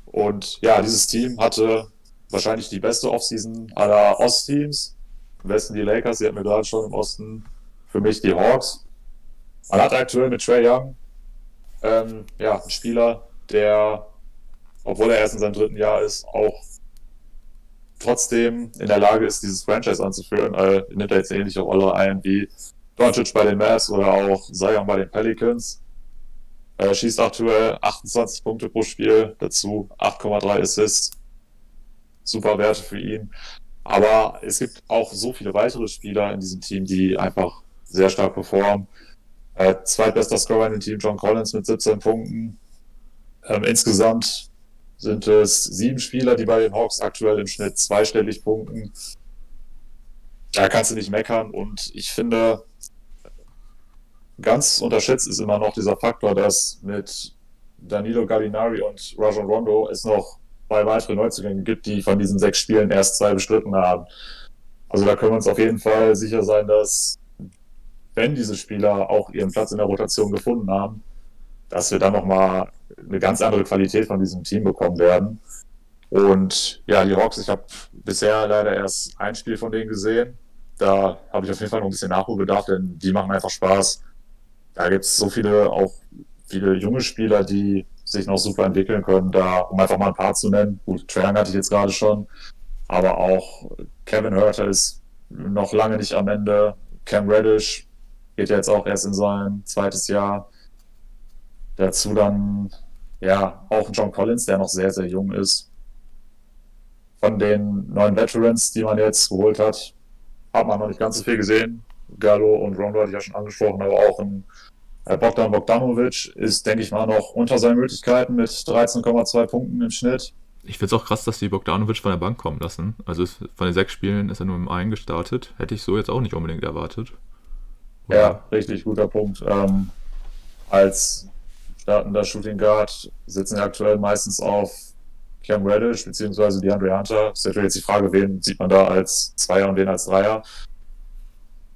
Und ja, dieses Team hatte wahrscheinlich die beste Offseason aller Ostteams. Im Westen die Lakers, die hatten wir gerade schon im Osten. Für mich die Hawks. Man hat aktuell mit Trey Young ähm, ja, einen Spieler, der, obwohl er erst in seinem dritten Jahr ist, auch trotzdem in der Lage ist, dieses Franchise anzuführen. Äh, nimmt er jetzt ähnlich auch alle ein wie Doncic bei den Mavs oder auch Zion bei den Pelicans. Er schießt aktuell 28 Punkte pro Spiel, dazu 8,3 Assists. Super Werte für ihn. Aber es gibt auch so viele weitere Spieler in diesem Team, die einfach sehr stark performen. Äh, zweitbester Scorer in dem Team, John Collins mit 17 Punkten. Ähm, insgesamt sind es sieben Spieler, die bei den Hawks aktuell im Schnitt zweistellig punkten. Da kannst du nicht meckern und ich finde, ganz unterschätzt ist immer noch dieser Faktor, dass mit Danilo Gallinari und Rajon Rondo es noch zwei weitere Neuzugänge gibt, die von diesen sechs Spielen erst zwei bestritten haben. Also da können wir uns auf jeden Fall sicher sein, dass wenn diese Spieler auch ihren Platz in der Rotation gefunden haben, dass wir dann nochmal eine ganz andere Qualität von diesem Team bekommen werden. Und ja, die Hawks, ich habe bisher leider erst ein Spiel von denen gesehen. Da habe ich auf jeden Fall noch ein bisschen Nachholbedarf, denn die machen einfach Spaß da gibt es so viele, auch viele junge Spieler, die sich noch super entwickeln können, da, um einfach mal ein paar zu nennen. Gut, Trang hatte ich jetzt gerade schon, aber auch Kevin Hurter ist noch lange nicht am Ende. Cam Reddish geht ja jetzt auch erst in sein zweites Jahr. Dazu dann, ja, auch John Collins, der noch sehr, sehr jung ist. Von den neuen Veterans, die man jetzt geholt hat, hat man noch nicht ganz so viel gesehen. Gallo und Rondo hatte ich ja schon angesprochen, aber auch ein äh, Bogdan Bogdanovic ist, denke ich mal, noch unter seinen Möglichkeiten mit 13,2 Punkten im Schnitt. Ich finde es auch krass, dass die Bogdanovic von der Bank kommen lassen. Also es, von den sechs Spielen ist er nur im einen gestartet. Hätte ich so jetzt auch nicht unbedingt erwartet. Oder? Ja, richtig guter Punkt. Ähm, als startender Shooting Guard sitzen aktuell meistens auf Cam Reddish beziehungsweise DeAndre Hunter. Das ist natürlich jetzt die Frage, wen sieht man da als Zweier und wen als Dreier.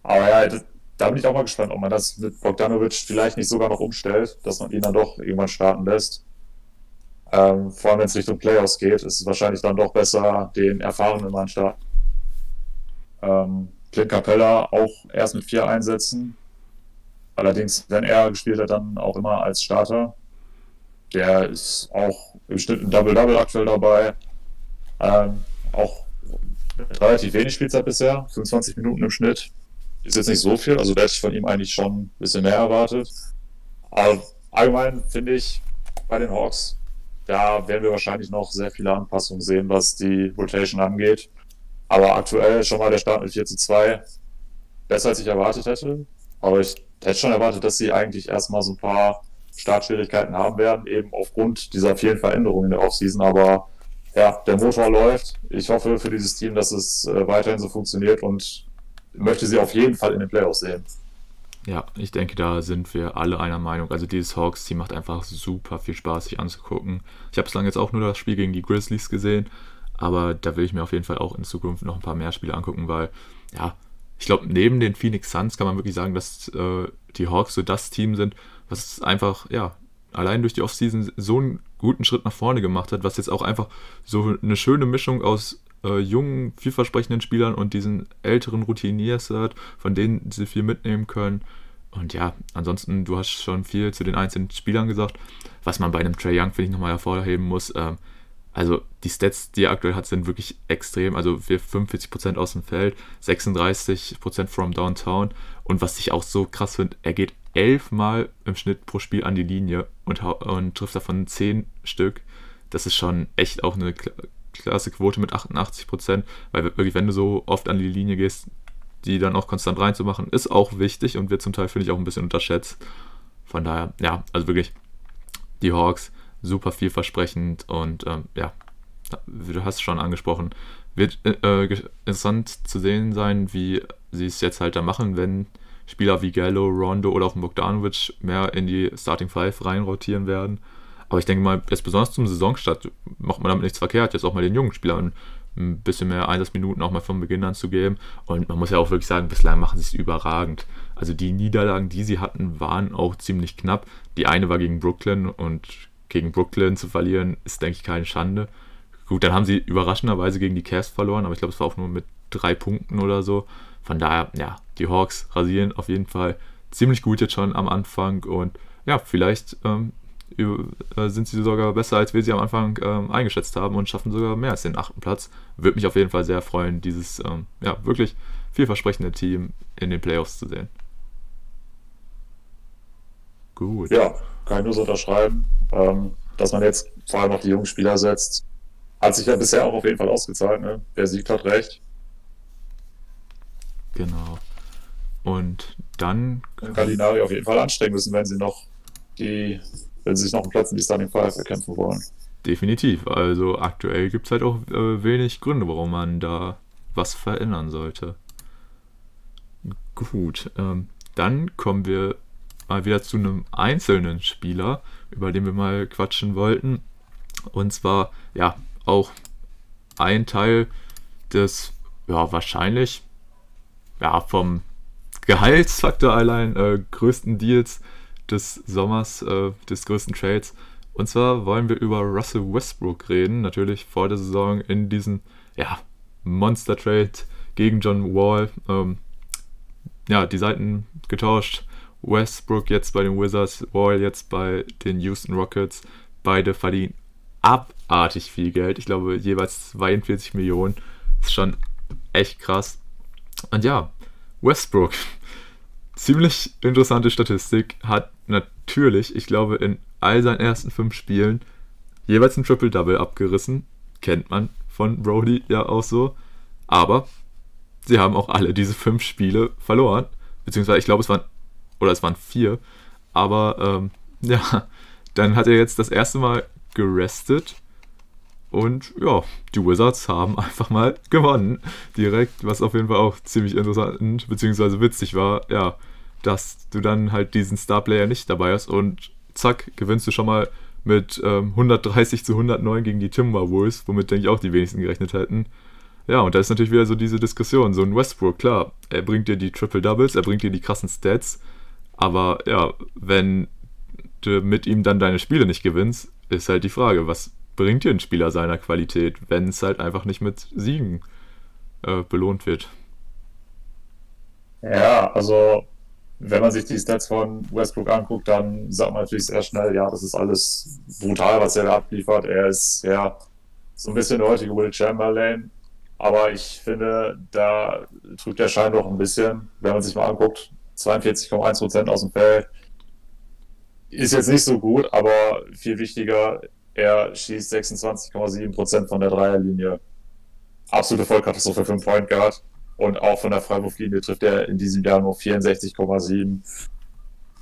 Aber ja, da bin ich auch mal gespannt, ob man das mit Bogdanovic vielleicht nicht sogar noch umstellt, dass man ihn dann doch irgendwann starten lässt. Ähm, vor allem wenn es Richtung Playoffs geht, ist es wahrscheinlich dann doch besser, den erfahrenen Mann starten. Ähm, Clint Capella auch erst mit vier einsetzen. Allerdings, wenn er gespielt hat, dann auch immer als Starter. Der ist auch im Schnitt ein Double-Double aktuell dabei. Ähm, auch relativ wenig Spielzeit bisher, 25 Minuten im Schnitt ist jetzt nicht so viel, also hätte ich von ihm eigentlich schon ein bisschen mehr erwartet. Aber allgemein finde ich bei den Hawks, da werden wir wahrscheinlich noch sehr viele Anpassungen sehen, was die Rotation angeht. Aber aktuell schon mal der Start mit 4 zu 2 besser als ich erwartet hätte. Aber ich hätte schon erwartet, dass sie eigentlich erstmal so ein paar Startschwierigkeiten haben werden, eben aufgrund dieser vielen Veränderungen in der Offseason. Aber ja, der Motor läuft. Ich hoffe für dieses Team, dass es äh, weiterhin so funktioniert und möchte sie auf jeden Fall in den Playoffs sehen. Ja, ich denke, da sind wir alle einer Meinung. Also dieses Hawks-Team macht einfach super viel Spaß, sich anzugucken. Ich habe bislang jetzt auch nur das Spiel gegen die Grizzlies gesehen, aber da will ich mir auf jeden Fall auch in Zukunft noch ein paar mehr Spiele angucken, weil, ja, ich glaube, neben den Phoenix Suns kann man wirklich sagen, dass äh, die Hawks so das Team sind, was einfach, ja, allein durch die Offseason so einen guten Schritt nach vorne gemacht hat, was jetzt auch einfach so eine schöne Mischung aus äh, jungen, vielversprechenden Spielern und diesen älteren Routiniers hat, von denen sie viel mitnehmen können. Und ja, ansonsten, du hast schon viel zu den einzelnen Spielern gesagt. Was man bei einem Trey Young, finde ich, nochmal hervorheben muss. Ähm, also die Stats, die er aktuell hat, sind wirklich extrem. Also wir 45% aus dem Feld, 36% from Downtown. Und was ich auch so krass finde, er geht elfmal im Schnitt pro Spiel an die Linie und, und trifft davon 10 Stück. Das ist schon echt auch eine klasse Quote mit 88 Prozent, weil wirklich, wenn du so oft an die Linie gehst, die dann auch konstant reinzumachen, ist auch wichtig und wird zum Teil, finde ich, auch ein bisschen unterschätzt. Von daher, ja, also wirklich, die Hawks super vielversprechend und ähm, ja, du hast es schon angesprochen, wird äh, interessant zu sehen sein, wie sie es jetzt halt da machen, wenn Spieler wie Gallo, Rondo oder auch Bogdanovic mehr in die Starting Five reinrotieren werden. Aber ich denke mal, jetzt besonders zum Saisonstart macht man damit nichts verkehrt, jetzt auch mal den jungen Spielern ein bisschen mehr Einsatzminuten auch mal von Beginn an zu geben. Und man muss ja auch wirklich sagen, bislang machen sie es überragend. Also die Niederlagen, die sie hatten, waren auch ziemlich knapp. Die eine war gegen Brooklyn und gegen Brooklyn zu verlieren, ist, denke ich, keine Schande. Gut, dann haben sie überraschenderweise gegen die Cavs verloren, aber ich glaube, es war auch nur mit drei Punkten oder so. Von daher, ja, die Hawks rasieren auf jeden Fall ziemlich gut jetzt schon am Anfang und ja, vielleicht ähm, äh, sind sie sogar besser, als wir sie am Anfang ähm, eingeschätzt haben und schaffen sogar mehr als den achten Platz. Würde mich auf jeden Fall sehr freuen, dieses ähm, ja, wirklich vielversprechende Team in den Playoffs zu sehen. Gut. Ja, kann ich nur so unterschreiben. Ähm, dass man jetzt vor allem auf die jungen Spieler setzt, hat sich ja bisher auch auf jeden Fall ausgezahlt. Ne? Wer siegt, hat recht. Genau. Und dann. Kann die Nari auf jeden Fall anstrengen müssen, wenn sie noch die wenn sie sich noch einen Platz in die Starting Five erkämpfen wollen. Definitiv. Also aktuell gibt es halt auch äh, wenig Gründe, warum man da was verändern sollte. Gut, ähm, dann kommen wir mal wieder zu einem einzelnen Spieler, über den wir mal quatschen wollten. Und zwar, ja, auch ein Teil des, ja, wahrscheinlich, ja, vom Gehaltsfaktor allein äh, größten Deals des Sommers, äh, des größten Trades. Und zwar wollen wir über Russell Westbrook reden, natürlich vor der Saison in diesem ja, Monster-Trade gegen John Wall. Ähm, ja, die Seiten getauscht. Westbrook jetzt bei den Wizards, Wall jetzt bei den Houston Rockets. Beide verdienen abartig viel Geld. Ich glaube, jeweils 42 Millionen. Ist schon echt krass. Und ja, Westbrook ziemlich interessante Statistik, hat natürlich, ich glaube, in all seinen ersten fünf Spielen jeweils ein Triple-Double abgerissen. Kennt man von Brody ja auch so. Aber sie haben auch alle diese fünf Spiele verloren. beziehungsweise ich glaube, es waren, oder es waren vier, aber ähm, ja, dann hat er jetzt das erste Mal gerestet und ja, die Wizards haben einfach mal gewonnen. Direkt, was auf jeden Fall auch ziemlich interessant bzw. witzig war, ja, dass du dann halt diesen Starplayer nicht dabei hast und zack, gewinnst du schon mal mit ähm, 130 zu 109 gegen die Timberwolves, womit denke ich auch die wenigsten gerechnet hätten. Ja, und da ist natürlich wieder so diese Diskussion. So ein Westbrook, klar, er bringt dir die Triple Doubles, er bringt dir die krassen Stats, aber ja, wenn du mit ihm dann deine Spiele nicht gewinnst, ist halt die Frage, was bringt dir ein Spieler seiner Qualität, wenn es halt einfach nicht mit Siegen äh, belohnt wird? Ja, also wenn man sich die Stats von Westbrook anguckt, dann sagt man natürlich sehr schnell, ja, das ist alles brutal, was er da abliefert. Er ist ja so ein bisschen der heutige Will Chamberlain, aber ich finde, da trügt der Schein doch ein bisschen, wenn man sich mal anguckt, 42,1% aus dem Feld. Ist jetzt nicht so gut, aber viel wichtiger, er schießt 26,7% von der Dreierlinie. Absolute Vollkatastrophe für einen Point Guard. Und auch von der Freiwurflinie trifft er in diesem Jahr nur 64,7.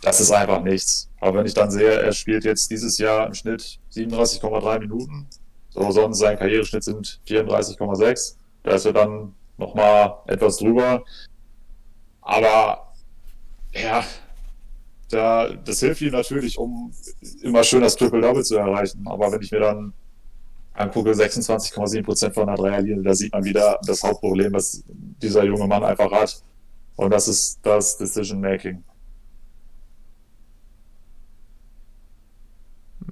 Das ist einfach nichts. Aber wenn ich dann sehe, er spielt jetzt dieses Jahr im Schnitt 37,3 Minuten. So, sonst sein Karriereschnitt sind 34,6. Da ist er dann nochmal etwas drüber. Aber ja, da, das hilft ihm natürlich, um immer schön das Triple-Double zu erreichen. Aber wenn ich mir dann angucke, 26,7% von der Dreierlinie, da sieht man wieder das Hauptproblem, was dieser junge Mann einfach hat. Und das ist das Decision Making.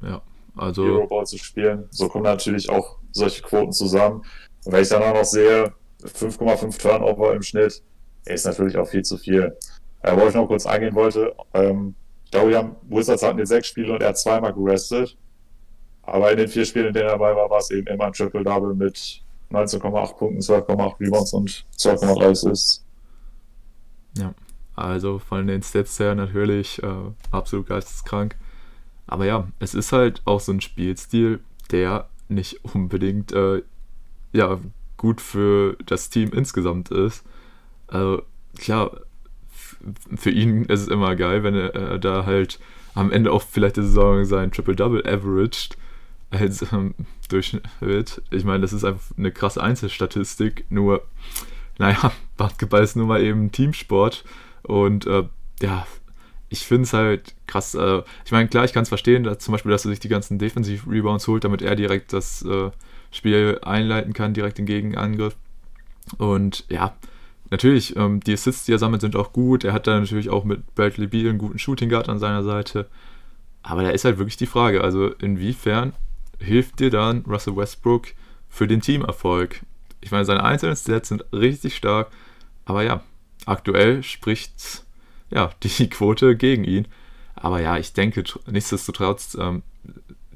Ja, also. Euroball zu spielen. So kommen natürlich auch solche Quoten zusammen. Und wenn ich dann auch noch sehe, 5,5 Turnover im Schnitt, ist natürlich auch viel zu viel. Äh, wo ich noch kurz eingehen wollte, ähm, ich glaube, wir haben, Wizards hatten jetzt sechs Spiele und er hat zweimal gerestet. Aber in den vier Spielen, in denen er dabei war, war es eben immer ein Triple-Double mit 19,8 Punkten, 12,8 Rebounds und 12,3 Assists. Ja, also von den Stats her natürlich äh, absolut geisteskrank. Aber ja, es ist halt auch so ein Spielstil, der nicht unbedingt äh, ja, gut für das Team insgesamt ist. Also klar, für ihn ist es immer geil, wenn er äh, da halt am Ende auch vielleicht der Saison sein Triple-Double averaged als ähm, Durchschnitt. Ich meine, das ist einfach eine krasse Einzelstatistik, nur, naja, Basketball ist nun mal eben Teamsport und äh, ja, ich finde es halt krass. Äh, ich meine, klar, ich kann es verstehen, dass zum Beispiel, dass er sich die ganzen Defensiv-Rebounds holt, damit er direkt das äh, Spiel einleiten kann, direkt den Gegenangriff. Und ja, natürlich, ähm, die Assists, die er sammelt, sind auch gut. Er hat da natürlich auch mit Bradley Beal einen guten Shooting Guard an seiner Seite. Aber da ist halt wirklich die Frage, also inwiefern hilft dir dann Russell Westbrook für den Teamerfolg? Ich meine, seine einzelnen Stats sind richtig stark, aber ja, aktuell spricht ja die Quote gegen ihn. Aber ja, ich denke, nichtsdestotrotz ähm,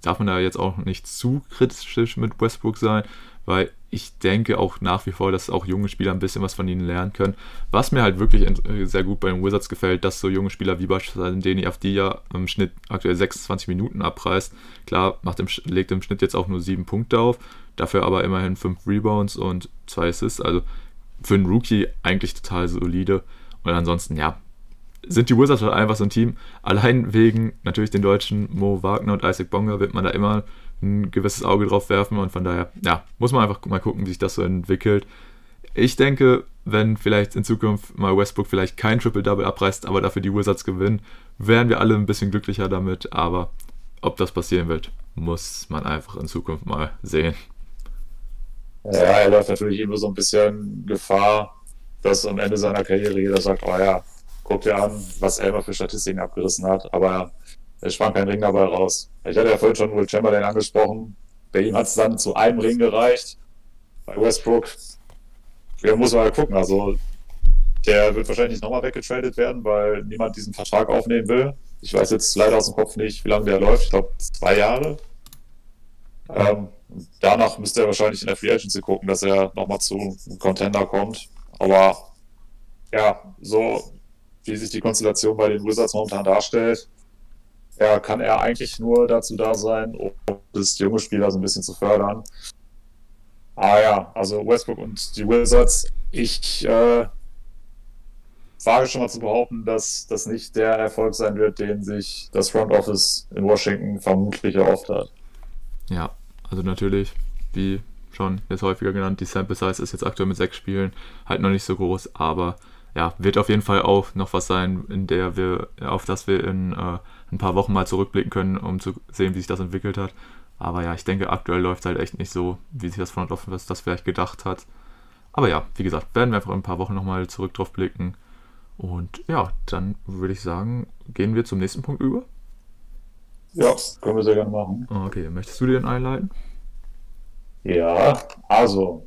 darf man da jetzt auch nicht zu kritisch mit Westbrook sein, weil ich denke auch nach wie vor, dass auch junge Spieler ein bisschen was von ihnen lernen können. Was mir halt wirklich sehr gut bei den Wizards gefällt, dass so junge Spieler wie beispielsweise Deni ja im Schnitt aktuell 26 Minuten abreißt. Klar, macht im, legt im Schnitt jetzt auch nur 7 Punkte auf, dafür aber immerhin 5 Rebounds und 2 Assists. Also für einen Rookie eigentlich total solide. Und ansonsten, ja, sind die Wizards halt einfach so ein Team. Allein wegen natürlich den Deutschen Mo Wagner und Isaac Bonga wird man da immer ein gewisses Auge drauf werfen und von daher, ja, muss man einfach mal gucken, wie sich das so entwickelt. Ich denke, wenn vielleicht in Zukunft mal Westbrook vielleicht kein Triple-Double abreißt, aber dafür die Wizards gewinnen, wären wir alle ein bisschen glücklicher damit. Aber ob das passieren wird, muss man einfach in Zukunft mal sehen. Ja, er läuft natürlich immer so ein bisschen Gefahr, dass am Ende seiner Karriere jeder sagt, oh ja, guck dir an, was er immer für Statistiken abgerissen hat. Aber es sprang kein Ring dabei raus. Ich hatte ja vorhin schon Will Chamberlain angesprochen. Bei ihm hat es dann zu einem Ring gereicht. Bei Westbrook, ja, muss mal gucken. Also, der wird wahrscheinlich nochmal weggetradet werden, weil niemand diesen Vertrag aufnehmen will. Ich weiß jetzt leider aus dem Kopf nicht, wie lange der läuft. Ich glaube, zwei Jahre. Ähm, danach müsste er wahrscheinlich in der Free Agency gucken, dass er nochmal zu einem Contender kommt. Aber ja, so wie sich die Konstellation bei den Wizards momentan darstellt, ja, kann er eigentlich nur dazu da sein, um das junge Spieler so ein bisschen zu fördern. Ah ja, also Westbrook und die Wizards, ich, äh, wage schon mal zu behaupten, dass das nicht der Erfolg sein wird, den sich das Front Office in Washington vermutlich erhofft hat. Ja, also natürlich, wie schon jetzt häufiger genannt, die Sample Size ist jetzt aktuell mit sechs Spielen halt noch nicht so groß, aber ja, wird auf jeden Fall auch noch was sein, in der wir, auf das wir in äh, ein paar Wochen mal zurückblicken können, um zu sehen, wie sich das entwickelt hat. Aber ja, ich denke, aktuell läuft es halt echt nicht so, wie sich das Front Office das vielleicht gedacht hat. Aber ja, wie gesagt, werden wir einfach in ein paar Wochen nochmal zurück drauf blicken. Und ja, dann würde ich sagen, gehen wir zum nächsten Punkt über. Ja, können wir sehr gerne machen. Okay, möchtest du den einleiten? Ja, also,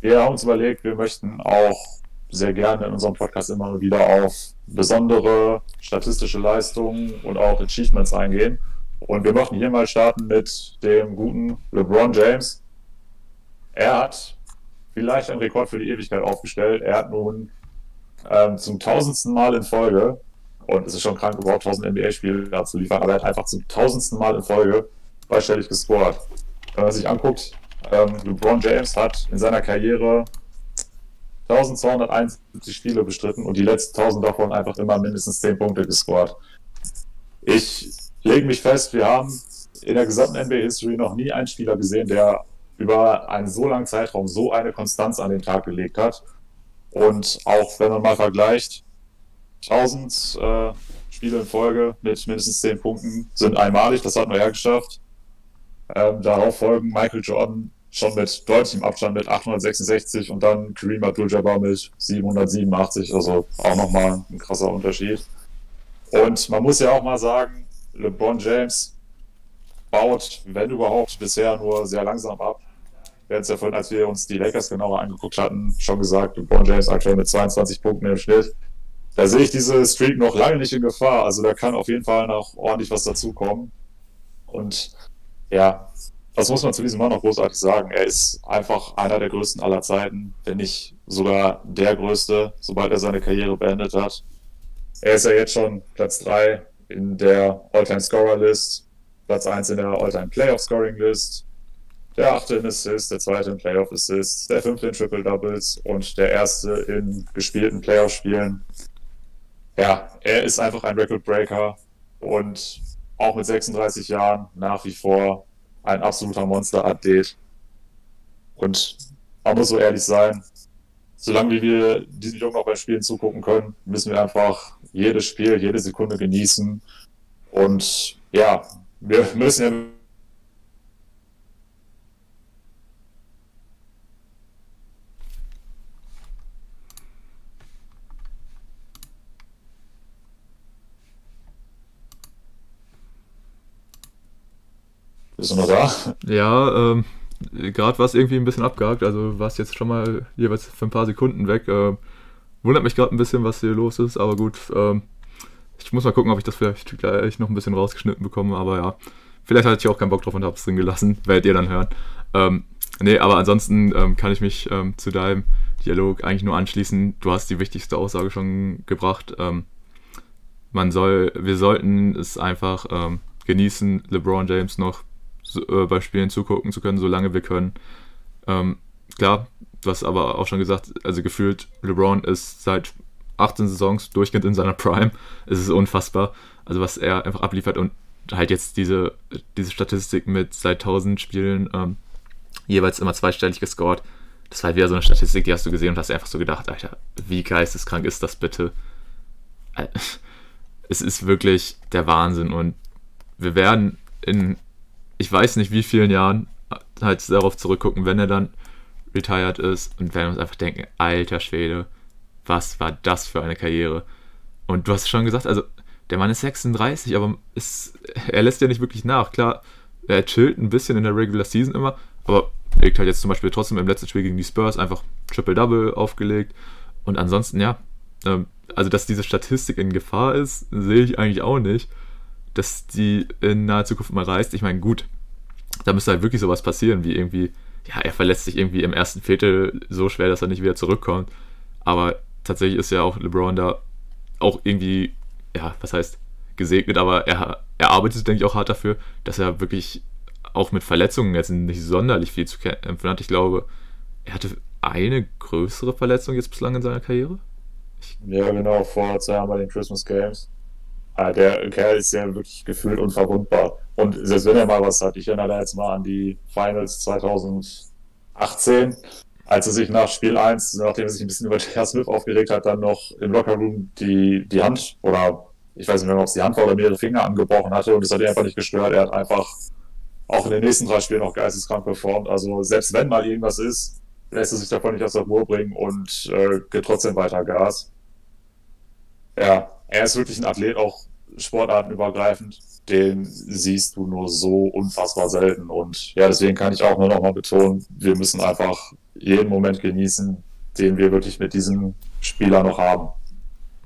wir haben uns überlegt, wir möchten auch sehr gerne in unserem Podcast immer wieder auf besondere statistische Leistungen und auch Achievements eingehen. Und wir möchten hier mal starten mit dem guten LeBron James. Er hat vielleicht einen Rekord für die Ewigkeit aufgestellt. Er hat nun ähm, zum tausendsten Mal in Folge, und es ist schon krank, überhaupt 1000 NBA-Spiele zu liefern, aber er hat einfach zum tausendsten Mal in Folge zweistellig gescored. Wenn man sich anguckt, ähm, LeBron James hat in seiner Karriere 1271 Spiele bestritten und die letzten 1000 davon einfach immer mindestens 10 Punkte gescored. Ich lege mich fest, wir haben in der gesamten NBA-History noch nie einen Spieler gesehen, der über einen so langen Zeitraum so eine Konstanz an den Tag gelegt hat. Und auch wenn man mal vergleicht, 1000 äh, Spiele in Folge mit mindestens 10 Punkten sind einmalig, das hat nur er geschafft. Ähm, darauf folgen Michael Jordan schon mit deutlichem Abstand mit 866 und dann Kareem Abdul-Jabbar mit 787, also auch nochmal ein krasser Unterschied. Und man muss ja auch mal sagen, LeBron James baut, wenn überhaupt, bisher nur sehr langsam ab. Wir hatten es ja vorhin, als wir uns die Lakers genauer angeguckt hatten, schon gesagt, LeBron James aktuell mit 22 Punkten im Schnitt. Da sehe ich diese Streak noch lange nicht in Gefahr. Also da kann auf jeden Fall noch ordentlich was dazukommen. Und ja, was muss man zu diesem Mann noch großartig sagen? Er ist einfach einer der größten aller Zeiten, wenn nicht sogar der größte, sobald er seine Karriere beendet hat. Er ist ja jetzt schon Platz 3 in der All-Time Scorer List, Platz 1 in der All-Time Playoff Scoring List, der achte in Assists, der zweite in Playoff Assists, der fünfte in Triple Doubles und der erste in gespielten Playoff-Spielen. Ja, er ist einfach ein Record Breaker und auch mit 36 Jahren nach wie vor ein absoluter Monsterathlet. Und man muss so ehrlich sein, solange wir diesem Jungen auch beim Spielen zugucken können, müssen wir einfach jedes Spiel, jede Sekunde genießen. Und ja, wir müssen ja Bist du noch da? Ja, ähm, gerade war es irgendwie ein bisschen abgehakt, also warst jetzt schon mal jeweils für ein paar Sekunden weg. Ähm, wundert mich gerade ein bisschen, was hier los ist, aber gut. Ähm, ich muss mal gucken, ob ich das vielleicht gleich noch ein bisschen rausgeschnitten bekomme, aber ja. Vielleicht hatte ich auch keinen Bock drauf und habe es drin gelassen, werdet ihr dann hören. Ähm, nee, aber ansonsten ähm, kann ich mich ähm, zu deinem Dialog eigentlich nur anschließen. Du hast die wichtigste Aussage schon gebracht. Ähm, man soll, wir sollten es einfach ähm, genießen, LeBron James noch äh, bei Spielen zugucken zu können, solange wir können. Ähm, klar, hast aber auch schon gesagt, also gefühlt, LeBron ist seit 18 Saisons durchgehend in seiner Prime. Es ist unfassbar, also was er einfach abliefert und halt jetzt diese, diese Statistik mit seit 1000 Spielen ähm, jeweils immer zweistellig gescored. Das war halt wieder so eine Statistik, die hast du gesehen und hast einfach so gedacht, Alter, wie geisteskrank ist das bitte? Äh, es ist wirklich der Wahnsinn und wir werden in ich weiß nicht wie vielen Jahren halt darauf zurückgucken, wenn er dann retired ist und werden uns einfach denken, alter Schwede, was war das für eine Karriere? Und du hast schon gesagt, also der Mann ist 36, aber ist, er lässt ja nicht wirklich nach. Klar, er chillt ein bisschen in der Regular Season immer, aber legt halt jetzt zum Beispiel trotzdem im letzten Spiel gegen die Spurs einfach Triple-Double aufgelegt. Und ansonsten, ja, ähm, also dass diese Statistik in Gefahr ist, sehe ich eigentlich auch nicht dass die in naher Zukunft mal reißt. Ich meine, gut, da müsste halt wirklich sowas passieren, wie irgendwie, ja, er verletzt sich irgendwie im ersten Viertel so schwer, dass er nicht wieder zurückkommt. Aber tatsächlich ist ja auch LeBron da auch irgendwie, ja, was heißt gesegnet, aber er, er arbeitet, denke ich, auch hart dafür, dass er wirklich auch mit Verletzungen jetzt nicht sonderlich viel zu kämpfen hat. Ich glaube, er hatte eine größere Verletzung jetzt bislang in seiner Karriere. Ja, genau, vor zwei Jahren bei den Christmas Games. Ah, der Kerl ist ja wirklich gefühlt unverwundbar. Und selbst wenn er mal was hat, ich erinnere da jetzt mal an die Finals 2018, als er sich nach Spiel 1, nachdem er sich ein bisschen über J.R. Smith aufgeregt hat, dann noch im Lockerroom die, die Hand oder ich weiß nicht mehr, ob es die Hand war oder mehrere Finger angebrochen hatte und das hat ihn einfach nicht gestört. Er hat einfach auch in den nächsten drei Spielen noch geisteskrank performt. Also selbst wenn mal irgendwas ist, lässt er sich davon nicht aus der Ruhe bringen und äh, geht trotzdem weiter Gas. Ja, er ist wirklich ein Athlet, auch sportartenübergreifend. Den siehst du nur so unfassbar selten. Und ja, deswegen kann ich auch nur noch mal betonen, wir müssen einfach jeden Moment genießen, den wir wirklich mit diesem Spieler noch haben.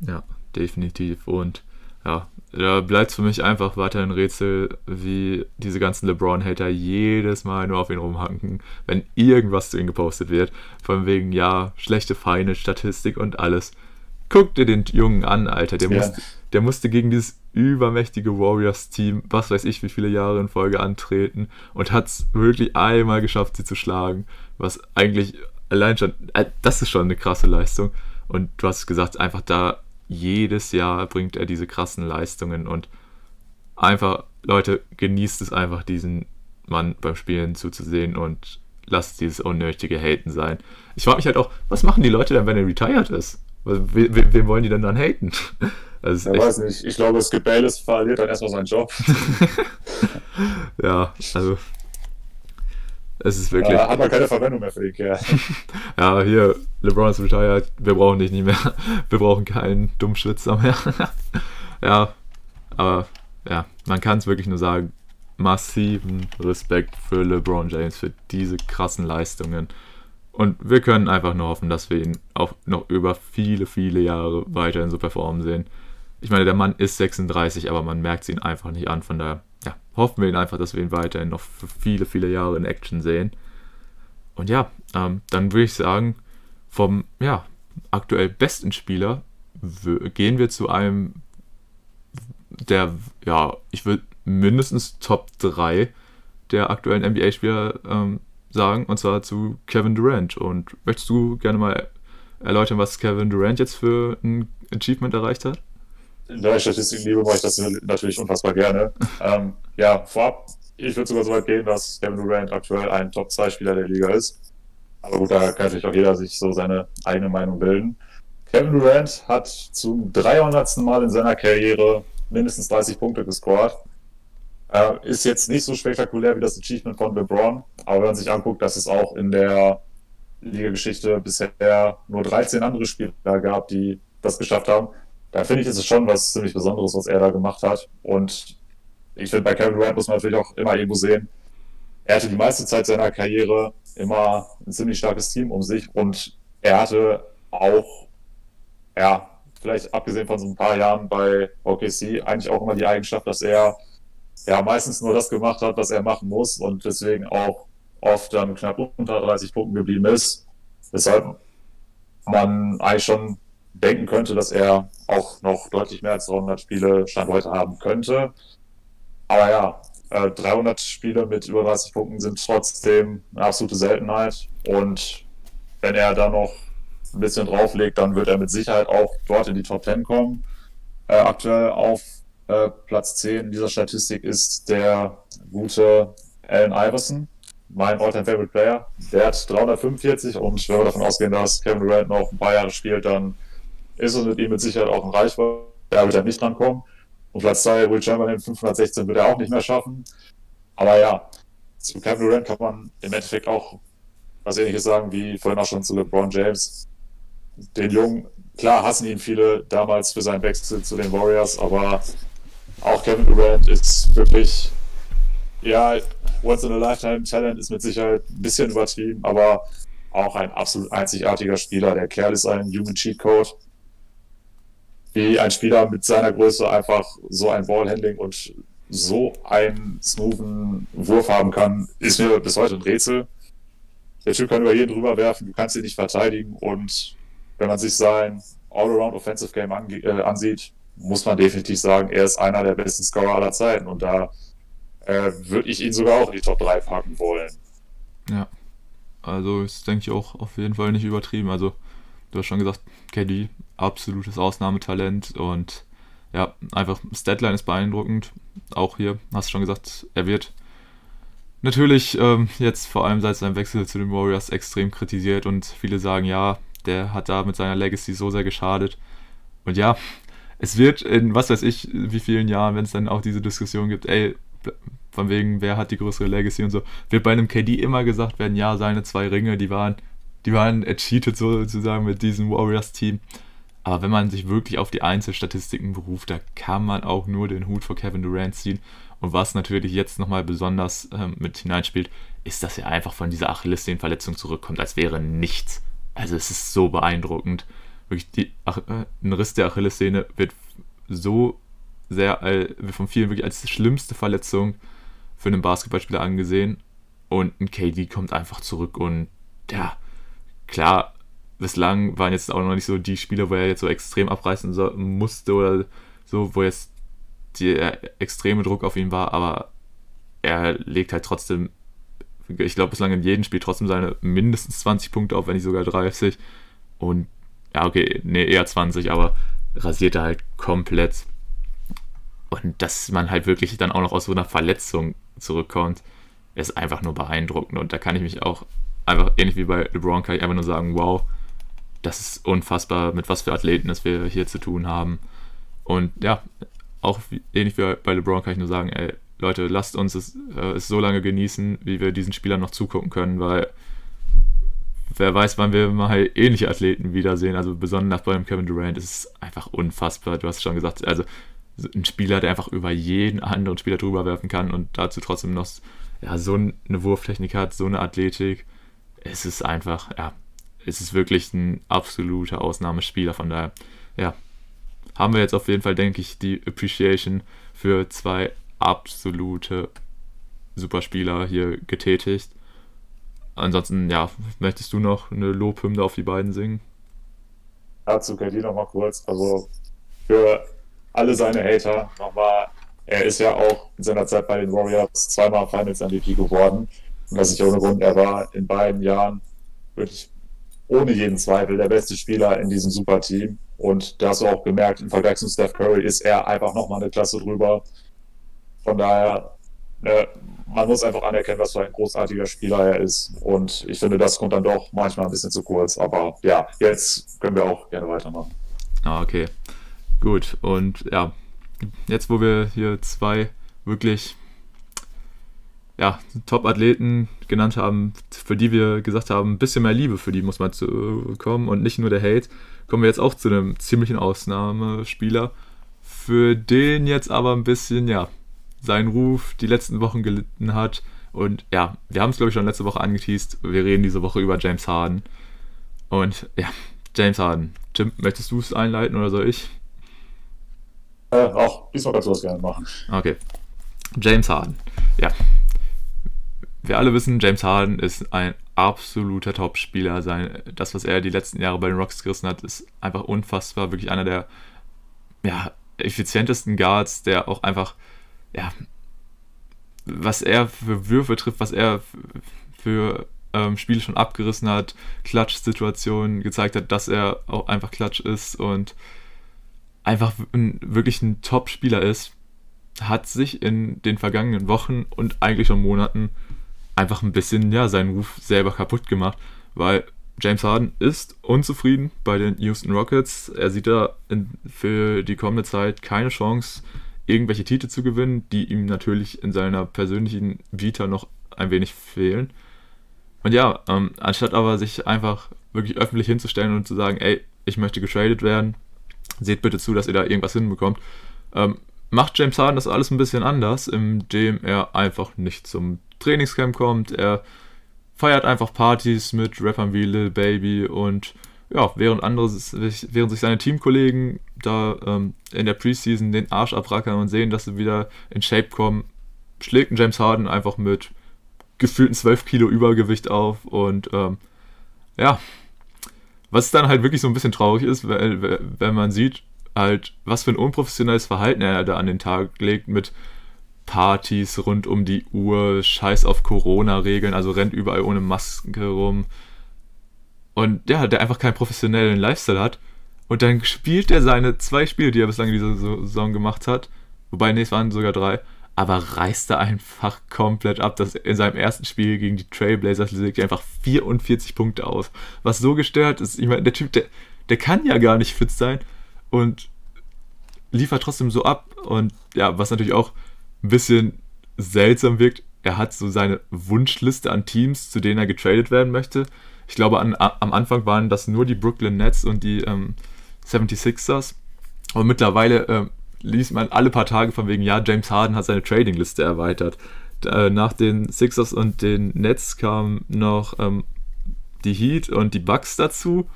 Ja, definitiv. Und ja, da bleibt für mich einfach weiter ein Rätsel, wie diese ganzen LeBron-Hater jedes Mal nur auf ihn rumhacken, wenn irgendwas zu ihm gepostet wird. Von wegen, ja, schlechte Feinde, Statistik und alles. Guck dir den Jungen an, Alter. Der, ja. musste, der musste gegen dieses übermächtige Warriors-Team, was weiß ich, wie viele Jahre in Folge antreten und hat es wirklich einmal geschafft, sie zu schlagen. Was eigentlich allein schon, äh, das ist schon eine krasse Leistung. Und du hast gesagt, einfach da jedes Jahr bringt er diese krassen Leistungen und einfach, Leute, genießt es einfach, diesen Mann beim Spielen zuzusehen und lasst dieses unnötige Haten sein. Ich frage mich halt auch, was machen die Leute dann, wenn er retired ist? Wem, wem wollen die denn dann haten? Also ich weiß nicht. Ich glaube, Skip Bayless verliert dann erstmal seinen Job. ja, also es ist wirklich. Ja, hat man keine Verwendung mehr für den Kerl. ja, hier, LeBron ist retired, wir brauchen dich nicht mehr. Wir brauchen keinen Dummschwitzer mehr. ja, aber ja, man kann es wirklich nur sagen, massiven Respekt für LeBron James, für diese krassen Leistungen. Und wir können einfach nur hoffen, dass wir ihn auch noch über viele, viele Jahre weiterhin so performen sehen. Ich meine, der Mann ist 36, aber man merkt es ihn einfach nicht an. Von daher ja, hoffen wir ihn einfach, dass wir ihn weiterhin noch für viele, viele Jahre in Action sehen. Und ja, ähm, dann würde ich sagen, vom ja, aktuell besten Spieler gehen wir zu einem, der, ja, ich würde mindestens Top 3 der aktuellen NBA-Spieler ähm, sagen, und zwar zu Kevin Durant. Und möchtest du gerne mal erläutern, was Kevin Durant jetzt für ein Achievement erreicht hat? da ich Statistik liebe, mache ich das natürlich unfassbar gerne. ähm, ja, vorab, ich würde sogar so weit gehen, dass Kevin Durant aktuell ein Top-2-Spieler der Liga ist. Aber gut, da kann natürlich auch jeder sich so seine eigene Meinung bilden. Kevin Durant hat zum 300. Mal in seiner Karriere mindestens 30 Punkte gescored. Äh, ist jetzt nicht so spektakulär wie das Achievement von LeBron, aber wenn man sich anguckt, dass es auch in der Liga-Geschichte bisher nur 13 andere Spieler gab, die das geschafft haben, da finde ich, ist es schon was ziemlich Besonderes, was er da gemacht hat. Und ich finde, bei Kevin Durant muss man natürlich auch immer irgendwo sehen, er hatte die meiste Zeit seiner Karriere immer ein ziemlich starkes Team um sich und er hatte auch, ja, vielleicht abgesehen von so ein paar Jahren bei OKC, eigentlich auch immer die Eigenschaft, dass er ja meistens nur das gemacht hat, was er machen muss und deswegen auch oft dann knapp unter 30 Punkten geblieben ist. Weshalb man eigentlich schon denken könnte, dass er auch noch deutlich mehr als 300 Spiele Stand heute haben könnte. Aber ja, 300 äh, Spiele mit über 30 Punkten sind trotzdem eine absolute Seltenheit. Und wenn er da noch ein bisschen drauflegt, dann wird er mit Sicherheit auch dort in die Top 10 kommen. Äh, aktuell auf äh, Platz 10 dieser Statistik ist der gute Allen Iverson, mein All-Time Favorite Player. Der hat 345 und wenn wir davon ausgehen, dass Kevin Durant noch ein paar Jahre spielt, dann ist es mit ihm mit Sicherheit auch ein Reichweite. Da wird er nicht dran kommen. Und Platz 2, Will Chamberlain 516 wird er auch nicht mehr schaffen. Aber ja, zu Kevin Durant kann man im Endeffekt auch was ähnliches sagen wie vorhin auch schon zu LeBron James. Den Jungen, klar hassen ihn viele damals für seinen Wechsel zu den Warriors, aber auch Kevin Durant ist wirklich, ja, once in a lifetime Talent ist mit Sicherheit ein bisschen übertrieben, aber auch ein absolut einzigartiger Spieler. Der Kerl ist ein Human Cheat Code wie ein Spieler mit seiner Größe einfach so ein Ballhandling und so einen smoothen Wurf haben kann, ist mir bis heute ein Rätsel. Der Typ kann über jeden drüber werfen, du kannst ihn nicht verteidigen und wenn man sich sein All-Around Offensive Game äh, ansieht, muss man definitiv sagen, er ist einer der besten Scorer aller Zeiten und da äh, würde ich ihn sogar auch in die Top 3 packen wollen. Ja, also ist, denke ich, auch auf jeden Fall nicht übertrieben. Also du hast schon gesagt, KD, absolutes Ausnahmetalent und ja, einfach Statline ist beeindruckend. Auch hier, hast du schon gesagt, er wird natürlich ähm, jetzt vor allem seit seinem Wechsel zu den Warriors extrem kritisiert und viele sagen, ja, der hat da mit seiner Legacy so sehr geschadet. Und ja, es wird in was weiß ich, wie vielen Jahren, wenn es dann auch diese Diskussion gibt, ey, von wegen, wer hat die größere Legacy und so, wird bei einem KD immer gesagt werden, ja, seine zwei Ringe, die waren, die waren cheated sozusagen mit diesem Warriors-Team. Aber wenn man sich wirklich auf die Einzelstatistiken beruft, da kann man auch nur den Hut vor Kevin Durant ziehen. Und was natürlich jetzt nochmal besonders ähm, mit hineinspielt, ist, dass er einfach von dieser Achillessehnenverletzung zurückkommt, als wäre nichts. Also es ist so beeindruckend. Wirklich, die, Ach, äh, ein Riss der Achillessehne wird so sehr, äh, von vielen wirklich als schlimmste Verletzung für einen Basketballspieler angesehen. Und ein KD kommt einfach zurück und ja, klar, bislang waren jetzt auch noch nicht so die Spieler, wo er jetzt so extrem abreißen so, musste oder so, wo jetzt der extreme Druck auf ihn war, aber er legt halt trotzdem, ich glaube, bislang in jedem Spiel trotzdem seine mindestens 20 Punkte auf, wenn nicht sogar 30. Und ja, okay, nee, eher 20, aber rasiert er halt komplett. Und dass man halt wirklich dann auch noch aus so einer Verletzung zurückkommt, ist einfach nur beeindruckend. Und da kann ich mich auch einfach, ähnlich wie bei LeBron, kann ich einfach nur sagen, wow, das ist unfassbar, mit was für Athleten es wir hier zu tun haben. Und ja, auch ähnlich wie bei LeBron kann ich nur sagen, ey, Leute, lasst uns es, äh, es so lange genießen, wie wir diesen Spielern noch zugucken können, weil wer weiß, wann wir mal ähnliche Athleten wiedersehen. Also besonders beim Kevin Durant ist es einfach unfassbar. Du hast schon gesagt, also ein Spieler, der einfach über jeden anderen Spieler drüber werfen kann und dazu trotzdem noch ja, so eine Wurftechnik hat, so eine Athletik. Es ist einfach, ja, es ist wirklich ein absoluter Ausnahmespieler. Von daher, ja, haben wir jetzt auf jeden Fall, denke ich, die Appreciation für zwei absolute Superspieler hier getätigt. Ansonsten, ja, möchtest du noch eine Lobhymne auf die beiden singen? Dazu ja, KD nochmal kurz. Also für alle seine Hater nochmal, er ist ja auch in seiner Zeit bei den Warriors zweimal Finals MVP geworden. Und das ist ohne Grund. Er war in beiden Jahren wirklich ohne jeden Zweifel der beste Spieler in diesem Superteam. Und da hast du auch gemerkt, im Vergleich zu Steph Curry ist er einfach nochmal eine Klasse drüber. Von daher, äh, man muss einfach anerkennen, was für ein großartiger Spieler er ist. Und ich finde, das kommt dann doch manchmal ein bisschen zu kurz. Aber ja, jetzt können wir auch gerne weitermachen. Ah, okay. Gut. Und ja, jetzt, wo wir hier zwei wirklich ja, Top-Athleten genannt haben, für die wir gesagt haben, ein bisschen mehr Liebe für die muss man zu kommen und nicht nur der Hate, kommen wir jetzt auch zu einem ziemlichen Ausnahmespieler, für den jetzt aber ein bisschen, ja, sein Ruf die letzten Wochen gelitten hat. Und ja, wir haben es, glaube ich, schon letzte Woche angeteased. Wir reden diese Woche über James Harden. Und ja, James Harden. Jim, möchtest du es einleiten oder soll ich? Äh, auch, diesmal kannst du das gerne machen. Okay. James Harden. Ja, wir alle wissen, James Harden ist ein absoluter Top-Spieler. das, was er die letzten Jahre bei den Rocks gerissen hat, ist einfach unfassbar. Wirklich einer der ja, effizientesten Guards, der auch einfach, ja, was er für Würfe trifft, was er für ähm, Spiele schon abgerissen hat, Klatsch-Situationen gezeigt hat, dass er auch einfach Klatsch ist und einfach ein, wirklich ein Top-Spieler ist, hat sich in den vergangenen Wochen und eigentlich schon Monaten einfach ein bisschen ja, seinen Ruf selber kaputt gemacht, weil James Harden ist unzufrieden bei den Houston Rockets. Er sieht da in, für die kommende Zeit keine Chance, irgendwelche Titel zu gewinnen, die ihm natürlich in seiner persönlichen Vita noch ein wenig fehlen. Und ja, ähm, anstatt aber sich einfach wirklich öffentlich hinzustellen und zu sagen, ey, ich möchte getradet werden, seht bitte zu, dass ihr da irgendwas hinbekommt, ähm, macht James Harden das alles ein bisschen anders, indem er einfach nicht zum Trainingscamp kommt. Er feiert einfach Partys mit Rappern wie Lil Baby und ja, während andere, während sich seine Teamkollegen da ähm, in der Preseason den Arsch abrackern und sehen, dass sie wieder in Shape kommen, schlägt James Harden einfach mit gefühlten 12 Kilo Übergewicht auf und ähm, ja, was dann halt wirklich so ein bisschen traurig ist, weil, wenn man sieht, halt, was für ein unprofessionelles Verhalten er da an den Tag legt mit Partys rund um die Uhr, Scheiß auf Corona-Regeln, also rennt überall ohne Maske rum. Und ja, der einfach keinen professionellen Lifestyle hat. Und dann spielt er seine zwei Spiele, die er bislang in dieser Saison gemacht hat. Wobei, nee, es waren sogar drei. Aber reißt er einfach komplett ab. dass in seinem ersten Spiel gegen die Trailblazers legt er einfach 44 Punkte aus. Was so gestört ist. Ich meine, der Typ, der, der kann ja gar nicht fit sein. Und liefert trotzdem so ab. Und ja, was natürlich auch ein bisschen seltsam wirkt, er hat so seine Wunschliste an Teams, zu denen er getradet werden möchte. Ich glaube, an, am Anfang waren das nur die Brooklyn Nets und die ähm, 76ers. Und mittlerweile äh, liest man alle paar Tage von wegen, ja, James Harden hat seine Trading-Liste erweitert. Äh, nach den Sixers und den Nets kamen noch ähm, die Heat und die Bucks dazu.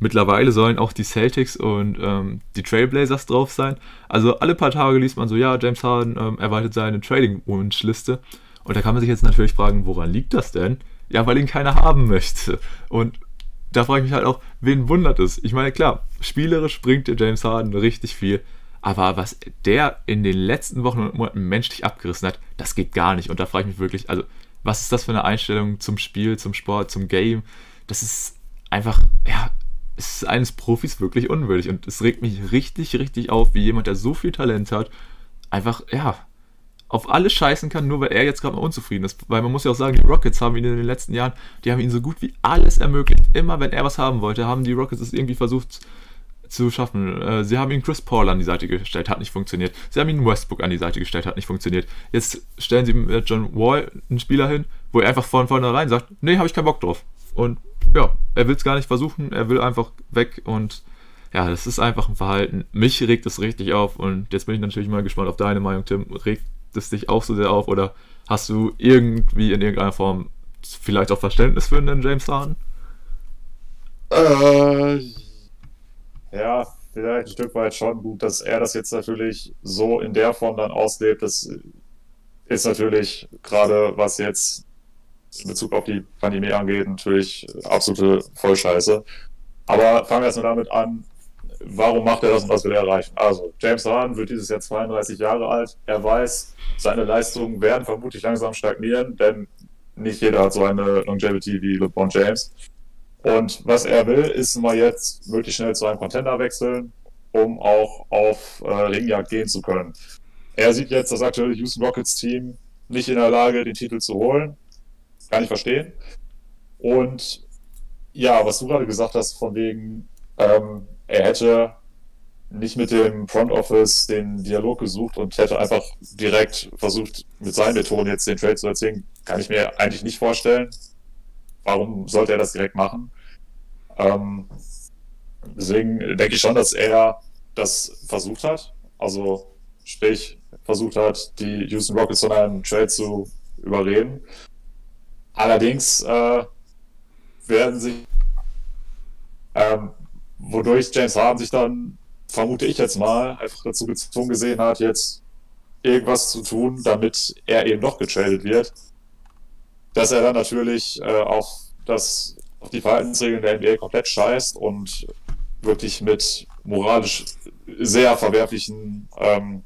Mittlerweile sollen auch die Celtics und ähm, die Trailblazers drauf sein. Also alle paar Tage liest man so, ja, James Harden ähm, erweitert seine Trading-Wunschliste. Und da kann man sich jetzt natürlich fragen, woran liegt das denn? Ja, weil ihn keiner haben möchte. Und da frage ich mich halt auch, wen wundert es? Ich meine, klar, spielerisch bringt der James Harden richtig viel. Aber was der in den letzten Wochen und Monaten menschlich abgerissen hat, das geht gar nicht. Und da frage ich mich wirklich, also, was ist das für eine Einstellung zum Spiel, zum Sport, zum Game? Das ist einfach, ja, es ist eines Profis wirklich unwürdig. Und es regt mich richtig, richtig auf, wie jemand, der so viel Talent hat, einfach, ja, auf alles scheißen kann, nur weil er jetzt gerade mal unzufrieden ist. Weil man muss ja auch sagen, die Rockets haben ihn in den letzten Jahren, die haben ihm so gut wie alles ermöglicht. Immer wenn er was haben wollte, haben die Rockets es irgendwie versucht zu schaffen. Äh, sie haben ihn Chris Paul an die Seite gestellt, hat nicht funktioniert. Sie haben ihn Westbrook an die Seite gestellt, hat nicht funktioniert. Jetzt stellen sie mit John Wall einen Spieler hin, wo er einfach von vornherein sagt, nee, habe ich keinen Bock drauf. Und ja, er will es gar nicht versuchen, er will einfach weg und ja, das ist einfach ein Verhalten. Mich regt es richtig auf und jetzt bin ich natürlich mal gespannt auf deine Meinung, Tim. Regt es dich auch so sehr auf oder hast du irgendwie in irgendeiner Form vielleicht auch Verständnis für einen James Harden? Äh, ja, vielleicht ein Stück weit schon gut, dass er das jetzt natürlich so in der Form dann auslebt. Das ist natürlich gerade, was jetzt in Bezug auf die Pandemie angeht, natürlich absolute Vollscheiße. Aber fangen wir erstmal damit an, warum macht er das und was will er erreichen? Also, James Harden wird dieses Jahr 32 Jahre alt. Er weiß, seine Leistungen werden vermutlich langsam stagnieren, denn nicht jeder hat so eine Longevity wie LeBron James. Und was er will, ist mal jetzt möglichst schnell zu einem Contender wechseln, um auch auf äh, Ringjagd gehen zu können. Er sieht jetzt das aktuelle Houston Rockets Team nicht in der Lage, den Titel zu holen. Kann ich verstehen. Und ja, was du gerade gesagt hast, von wegen, ähm, er hätte nicht mit dem Front Office den Dialog gesucht und hätte einfach direkt versucht, mit seinen Methoden jetzt den Trade zu erzwingen, kann ich mir eigentlich nicht vorstellen. Warum sollte er das direkt machen? Ähm, deswegen denke ich schon, dass er das versucht hat. Also, sprich, versucht hat, die Houston Rockets zu einem Trade zu überreden. Allerdings äh, werden sie ähm, wodurch James Harden sich dann, vermute ich jetzt mal, einfach dazu gezwungen gesehen hat, jetzt irgendwas zu tun, damit er eben doch getradet wird. Dass er dann natürlich äh, auf, das, auf die Verhaltensregeln der NBA komplett scheißt und wirklich mit moralisch sehr verwerflichen ähm,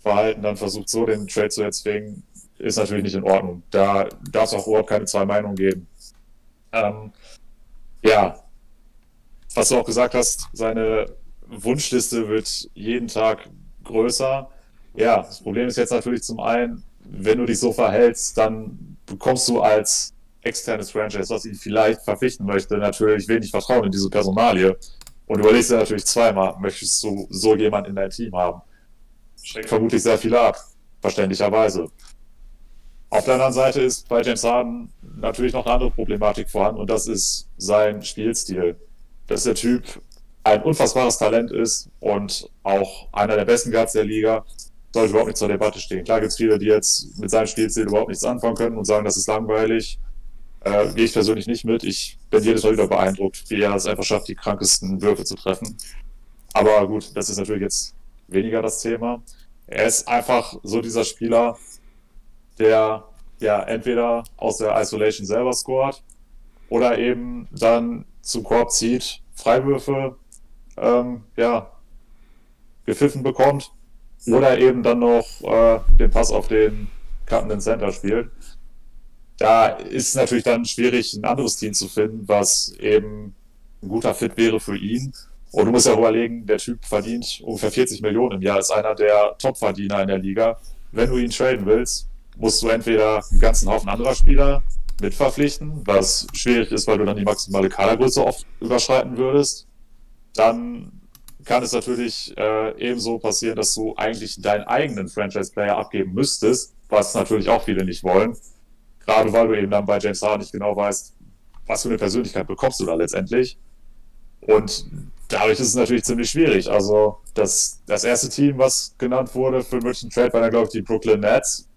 Verhalten dann versucht, so den Trade zu erzwingen, ist natürlich nicht in Ordnung. Da darf es auch überhaupt keine zwei Meinungen geben. Ähm, ja, was du auch gesagt hast, seine Wunschliste wird jeden Tag größer. Ja, das Problem ist jetzt natürlich zum einen, wenn du dich so verhältst, dann bekommst du als externes Franchise, was ihn vielleicht verpflichten möchte, natürlich wenig Vertrauen in diese Personalie. Und überlegst dir natürlich zweimal, möchtest du so jemanden in dein Team haben? Schreckt vermutlich sehr viel ab, verständlicherweise. Auf der anderen Seite ist bei James Harden natürlich noch eine andere Problematik vorhanden und das ist sein Spielstil dass der Typ ein unfassbares Talent ist und auch einer der besten Guards der Liga, sollte überhaupt nicht zur Debatte stehen. Klar gibt es viele, die jetzt mit seinem Spielstil überhaupt nichts anfangen können und sagen, das ist langweilig. Äh, Gehe ich persönlich nicht mit. Ich bin jedes Mal wieder beeindruckt, wie er es einfach schafft, die krankesten Würfe zu treffen. Aber gut, das ist natürlich jetzt weniger das Thema. Er ist einfach so dieser Spieler, der ja entweder aus der Isolation selber scored oder eben dann zum Korb zieht Freiwürfe ähm, ja, gepfiffen bekommt oder eben dann noch äh, den Pass auf den cuttenden Center spielt. da ist natürlich dann schwierig, ein anderes Team zu finden, was eben ein guter Fit wäre für ihn. Und du musst ja überlegen, der Typ verdient ungefähr 40 Millionen im Jahr, ist einer der Top-Verdiener in der Liga. Wenn du ihn traden willst, musst du entweder einen ganzen Haufen anderer Spieler mitverpflichten, was schwierig ist, weil du dann die maximale Kadergröße oft überschreiten würdest. Dann kann es natürlich äh, ebenso passieren, dass du eigentlich deinen eigenen Franchise-Player abgeben müsstest, was natürlich auch viele nicht wollen. Gerade weil du eben dann bei James Harden nicht genau weißt, was für eine Persönlichkeit bekommst du da letztendlich. Und dadurch ist es natürlich ziemlich schwierig. Also das, das erste Team, was genannt wurde für München Trade, war dann, glaube ich, die Brooklyn Nets.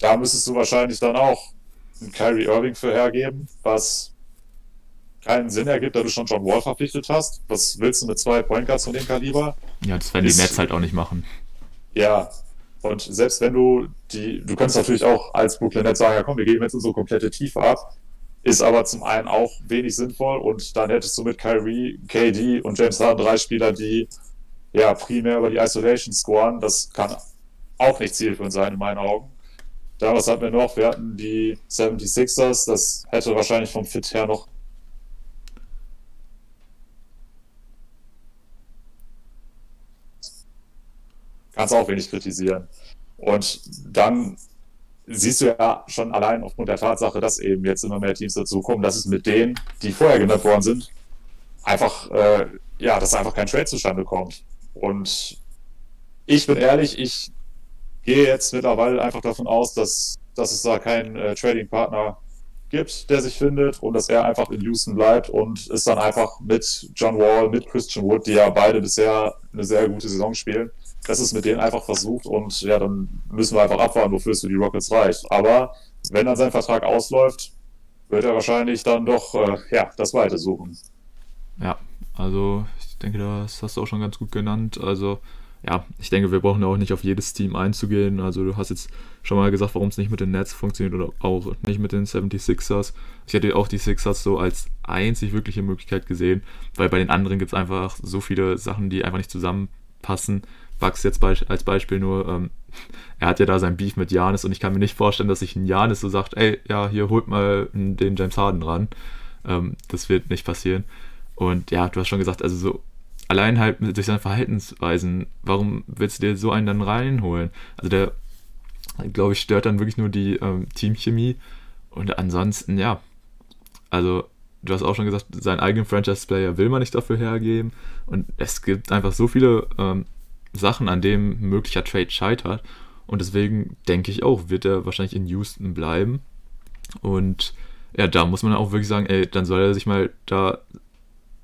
Da müsstest du wahrscheinlich dann auch einen Kyrie Irving für hergeben, was keinen Sinn ergibt, da du schon John Wall verpflichtet hast. Was willst du mit zwei Point Guards von dem Kaliber? Ja, das werden die Nets halt auch nicht machen. Ja, und selbst wenn du die, du könntest natürlich auch als Brooklyn Nets sagen, ja komm, wir geben jetzt unsere komplette Tiefe ab, ist aber zum einen auch wenig sinnvoll und dann hättest du mit Kyrie, KD und James Harden drei Spieler, die ja primär über die Isolation scoren. Das kann auch nicht zielführend sein in meinen Augen. Damals hatten wir noch, wir hatten die 76ers, das hätte wahrscheinlich vom Fit her noch kannst auch wenig kritisieren. Und dann siehst du ja schon allein aufgrund der Tatsache, dass eben jetzt immer mehr Teams dazukommen, dass es mit denen, die vorher genannt worden sind, einfach, äh, ja, dass einfach kein Trade zustande kommt. Und ich bin ehrlich, ich gehe jetzt mittlerweile einfach davon aus, dass, dass es da keinen äh, Trading-Partner gibt, der sich findet und dass er einfach in Houston bleibt und es dann einfach mit John Wall, mit Christian Wood, die ja beide bisher eine sehr gute Saison spielen, dass es mit denen einfach versucht und ja, dann müssen wir einfach abwarten, wofür es für die Rockets reicht. Aber wenn dann sein Vertrag ausläuft, wird er wahrscheinlich dann doch äh, ja, das Weite suchen. Ja, also ich denke, das hast du auch schon ganz gut genannt. Also ja, ich denke, wir brauchen auch nicht auf jedes Team einzugehen. Also du hast jetzt schon mal gesagt, warum es nicht mit den Nets funktioniert oder auch nicht mit den 76ers. Ich hätte auch die Sixers so als einzig wirkliche Möglichkeit gesehen, weil bei den anderen gibt es einfach so viele Sachen, die einfach nicht zusammenpassen. Bugs jetzt als Beispiel nur, ähm, er hat ja da sein Beef mit Janis und ich kann mir nicht vorstellen, dass sich ein Janis so sagt, ey, ja, hier holt mal den James Harden ran. Ähm, das wird nicht passieren. Und ja, du hast schon gesagt, also so allein halt durch seine Verhaltensweisen, warum willst du dir so einen dann reinholen? Also der, glaube ich, stört dann wirklich nur die ähm, Teamchemie und ansonsten, ja, also du hast auch schon gesagt, seinen eigenen Franchise-Player will man nicht dafür hergeben und es gibt einfach so viele ähm, Sachen, an denen möglicher Trade scheitert. Und deswegen denke ich auch, wird er wahrscheinlich in Houston bleiben. Und ja, da muss man auch wirklich sagen, ey, dann soll er sich mal da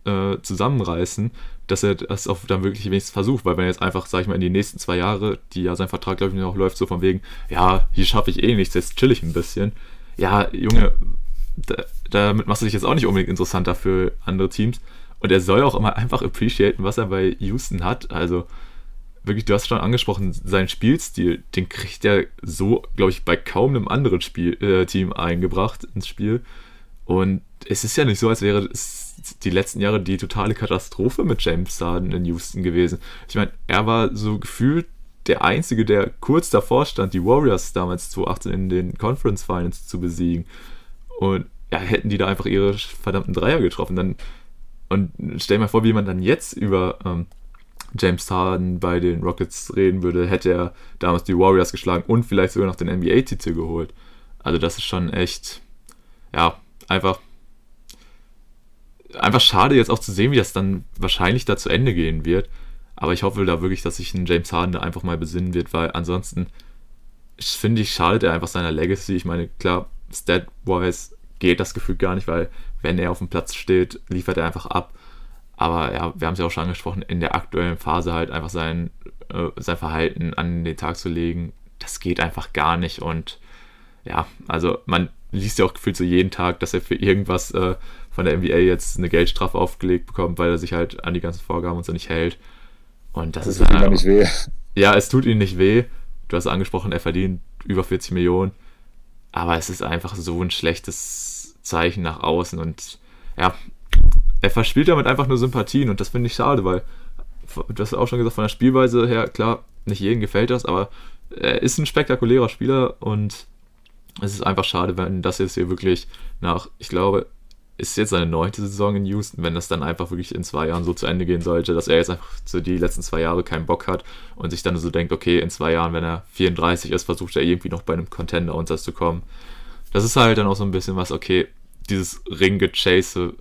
äh, zusammenreißen, dass er das auch dann wirklich wenigstens versucht, weil wenn er jetzt einfach, sag ich mal, in die nächsten zwei Jahre, die ja sein Vertrag, glaube ich, noch läuft, so von wegen, ja, hier schaffe ich eh nichts, jetzt chill ich ein bisschen. Ja, Junge, da, damit machst du dich jetzt auch nicht unbedingt interessanter für andere Teams. Und er soll auch immer einfach appreciaten, was er bei Houston hat. Also, wirklich, du hast schon angesprochen, seinen Spielstil, den kriegt er so, glaube ich, bei kaum einem anderen Spiel, äh, Team eingebracht ins Spiel. Und es ist ja nicht so, als wäre es die letzten Jahre die totale Katastrophe mit James Harden in Houston gewesen. Ich meine, er war so gefühlt der Einzige, der kurz davor stand, die Warriors damals 2018 in den Conference Finals zu besiegen. Und ja, hätten die da einfach ihre verdammten Dreier getroffen, dann und stell mal vor, wie man dann jetzt über ähm, James Harden bei den Rockets reden würde, hätte er damals die Warriors geschlagen und vielleicht sogar noch den NBA-Titel geholt. Also das ist schon echt, ja, einfach, einfach schade jetzt auch zu sehen, wie das dann wahrscheinlich da zu Ende gehen wird. Aber ich hoffe da wirklich, dass sich ein James Harden da einfach mal besinnen wird, weil ansonsten finde ich, schadet er einfach seiner Legacy. Ich meine, klar, stat-wise geht das Gefühl gar nicht, weil wenn er auf dem Platz steht, liefert er einfach ab. Aber ja, wir haben es ja auch schon angesprochen, in der aktuellen Phase halt einfach sein, äh, sein Verhalten an den Tag zu legen, das geht einfach gar nicht. Und ja, also man liest ja auch gefühlt so jeden Tag, dass er für irgendwas äh, von der NBA jetzt eine Geldstrafe aufgelegt bekommt, weil er sich halt an die ganzen Vorgaben und so nicht hält. Und das, das ist tut ihm nicht weh. Ja, es tut ihm nicht weh. Du hast angesprochen, er verdient über 40 Millionen. Aber es ist einfach so ein schlechtes Zeichen nach außen. Und ja, er verspielt damit einfach nur Sympathien und das finde ich schade, weil du hast auch schon gesagt, von der Spielweise her, klar, nicht jedem gefällt das, aber er ist ein spektakulärer Spieler und es ist einfach schade, wenn das jetzt hier wirklich nach, ich glaube, ist jetzt seine neunte Saison in Houston, wenn das dann einfach wirklich in zwei Jahren so zu Ende gehen sollte, dass er jetzt einfach so die letzten zwei Jahre keinen Bock hat und sich dann so denkt, okay, in zwei Jahren, wenn er 34 ist, versucht er irgendwie noch bei einem Contender unterzukommen. Das ist halt dann auch so ein bisschen was, okay, dieses Ring-Gechase,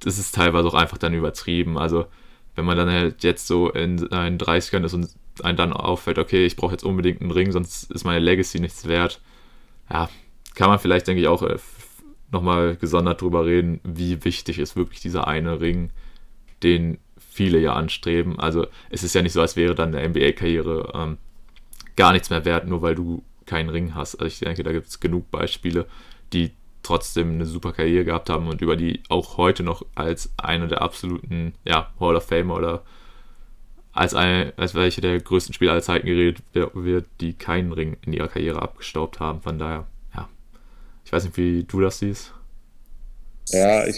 das ist teilweise auch einfach dann übertrieben. Also, wenn man dann halt jetzt so in seinen 30ern ist und einem dann auffällt, okay, ich brauche jetzt unbedingt einen Ring, sonst ist meine Legacy nichts wert. Ja, kann man vielleicht, denke ich, auch äh, nochmal gesondert drüber reden, wie wichtig ist wirklich dieser eine Ring, den viele ja anstreben. Also es ist ja nicht so, als wäre dann eine NBA-Karriere ähm, gar nichts mehr wert, nur weil du keinen Ring hast. Also ich denke, da gibt es genug Beispiele, die trotzdem eine super Karriere gehabt haben und über die auch heute noch als eine der absoluten ja, Hall of Famer oder als, eine, als welche der größten Spieler aller Zeiten geredet wird, die keinen Ring in ihrer Karriere abgestaubt haben. Von daher. Ich weiß nicht, wie du das siehst. Ja, ich,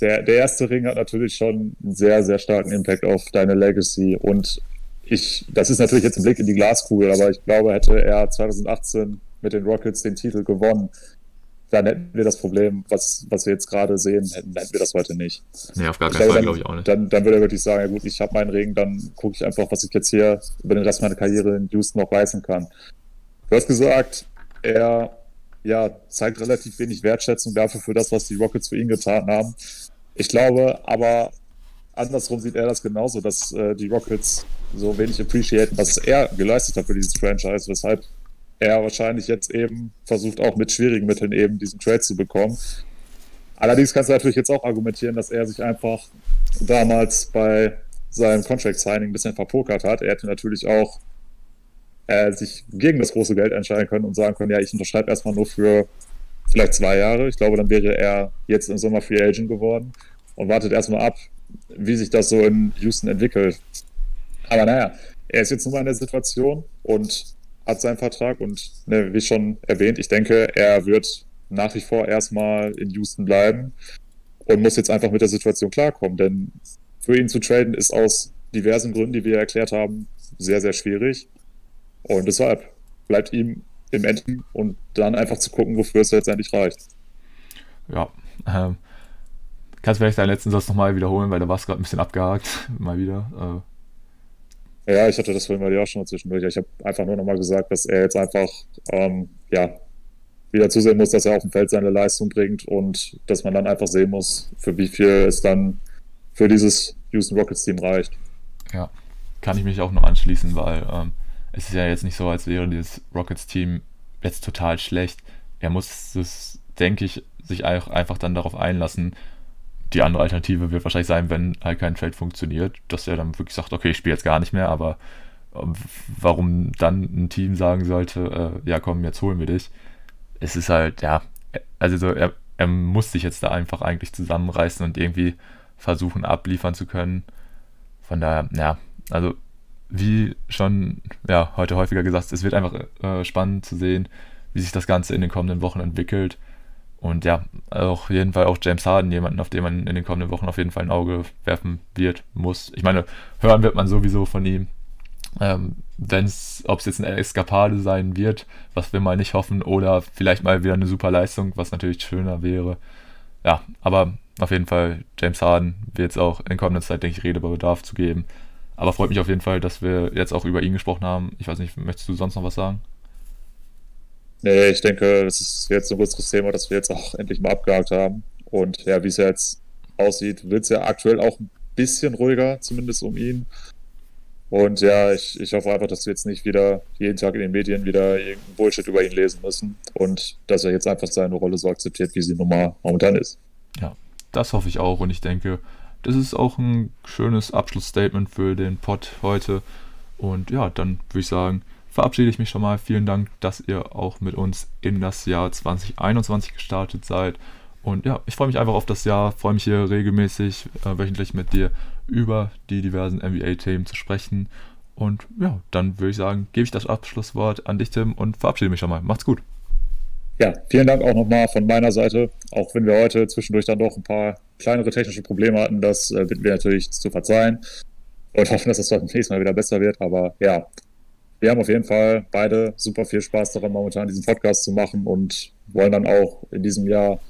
der, der erste Ring hat natürlich schon einen sehr, sehr starken Impact auf deine Legacy. Und ich, das ist natürlich jetzt ein Blick in die Glaskugel, aber ich glaube, hätte er 2018 mit den Rockets den Titel gewonnen, dann hätten wir das Problem, was, was wir jetzt gerade sehen, hätten, hätten wir das heute nicht. Nee, auf gar keinen Fall, glaube ich auch nicht. Dann, dann würde er wirklich sagen, ja gut, ich habe meinen Regen, dann gucke ich einfach, was ich jetzt hier über den Rest meiner Karriere in Houston noch reißen kann. Du hast gesagt, er ja, zeigt relativ wenig Wertschätzung dafür, für das, was die Rockets für ihn getan haben. Ich glaube, aber andersrum sieht er das genauso, dass äh, die Rockets so wenig appreciaten, was er geleistet hat für dieses Franchise, weshalb er wahrscheinlich jetzt eben versucht auch mit schwierigen Mitteln eben diesen Trade zu bekommen. Allerdings kannst du natürlich jetzt auch argumentieren, dass er sich einfach damals bei seinem Contract Signing ein bisschen verpokert hat. Er hätte natürlich auch äh, sich gegen das große Geld entscheiden können und sagen können, ja, ich unterschreibe erstmal nur für vielleicht zwei Jahre. Ich glaube, dann wäre er jetzt im Sommer Free Agent geworden und wartet erstmal ab, wie sich das so in Houston entwickelt. Aber naja, er ist jetzt nun mal in der Situation und hat seinen Vertrag und ne, wie schon erwähnt, ich denke, er wird nach wie vor erstmal in Houston bleiben und muss jetzt einfach mit der Situation klarkommen, denn für ihn zu traden ist aus diversen Gründen, die wir erklärt haben, sehr, sehr schwierig. Und deshalb bleibt ihm im Enden und dann einfach zu gucken, wofür es letztendlich reicht. Ja, ähm, kannst du vielleicht deinen letzten Satz nochmal wiederholen, weil da war es gerade ein bisschen abgehakt, mal wieder. Äh. Ja, ich hatte das vorhin bei dir auch schon mal zwischendurch. Ich habe einfach nur nochmal gesagt, dass er jetzt einfach ähm, ja, wieder zusehen muss, dass er auf dem Feld seine Leistung bringt und dass man dann einfach sehen muss, für wie viel es dann für dieses Houston Rockets Team reicht. Ja, kann ich mich auch noch anschließen, weil ähm, es ist ja jetzt nicht so, als wäre dieses Rockets Team jetzt total schlecht. Er muss es, denke ich, sich einfach dann darauf einlassen, die andere Alternative wird wahrscheinlich sein, wenn halt kein Trade funktioniert, dass er dann wirklich sagt, okay, ich spiele jetzt gar nicht mehr, aber ähm, warum dann ein Team sagen sollte, äh, ja komm, jetzt holen wir dich. Es ist halt, ja, also so, er, er muss sich jetzt da einfach eigentlich zusammenreißen und irgendwie versuchen abliefern zu können. Von daher, ja, also wie schon ja, heute häufiger gesagt, es wird einfach äh, spannend zu sehen, wie sich das Ganze in den kommenden Wochen entwickelt. Und ja, auf jeden Fall auch James Harden, jemanden, auf den man in den kommenden Wochen auf jeden Fall ein Auge werfen wird, muss. Ich meine, hören wird man sowieso von ihm. Ähm, Wenn es, ob es jetzt eine Eskapade sein wird, was wir mal nicht hoffen, oder vielleicht mal wieder eine super Leistung, was natürlich schöner wäre. Ja, aber auf jeden Fall, James Harden wird es auch in kommender Zeit, denke ich, Redebedarf zu geben. Aber freut mich auf jeden Fall, dass wir jetzt auch über ihn gesprochen haben. Ich weiß nicht, möchtest du sonst noch was sagen? Nee, ich denke, das ist jetzt ein größeres Thema, das wir jetzt auch endlich mal abgehakt haben. Und ja, wie es jetzt aussieht, wird es ja aktuell auch ein bisschen ruhiger, zumindest um ihn. Und ja, ich, ich hoffe einfach, dass wir jetzt nicht wieder jeden Tag in den Medien wieder irgendeinen Bullshit über ihn lesen müssen und dass er jetzt einfach seine Rolle so akzeptiert, wie sie nun mal momentan ist. Ja, das hoffe ich auch und ich denke, das ist auch ein schönes Abschlussstatement für den Pod heute. Und ja, dann würde ich sagen, verabschiede ich mich schon mal. Vielen Dank, dass ihr auch mit uns in das Jahr 2021 gestartet seid. Und ja, ich freue mich einfach auf das Jahr, freue mich hier regelmäßig äh, wöchentlich mit dir über die diversen NBA-Themen zu sprechen. Und ja, dann würde ich sagen, gebe ich das Abschlusswort an dich, Tim, und verabschiede mich schon mal. Macht's gut. Ja, vielen Dank auch nochmal von meiner Seite. Auch wenn wir heute zwischendurch dann doch ein paar kleinere technische Probleme hatten, das äh, bitten wir natürlich zu verzeihen und hoffen, dass das beim nächsten Mal wieder besser wird. Aber ja, wir haben auf jeden Fall beide super viel Spaß daran, momentan diesen Podcast zu machen und wollen dann auch in diesem Jahr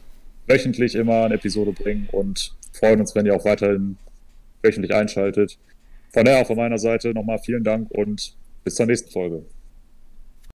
wöchentlich immer eine Episode bringen und freuen uns, wenn ihr auch weiterhin wöchentlich einschaltet. Von daher auch von meiner Seite nochmal vielen Dank und bis zur nächsten Folge.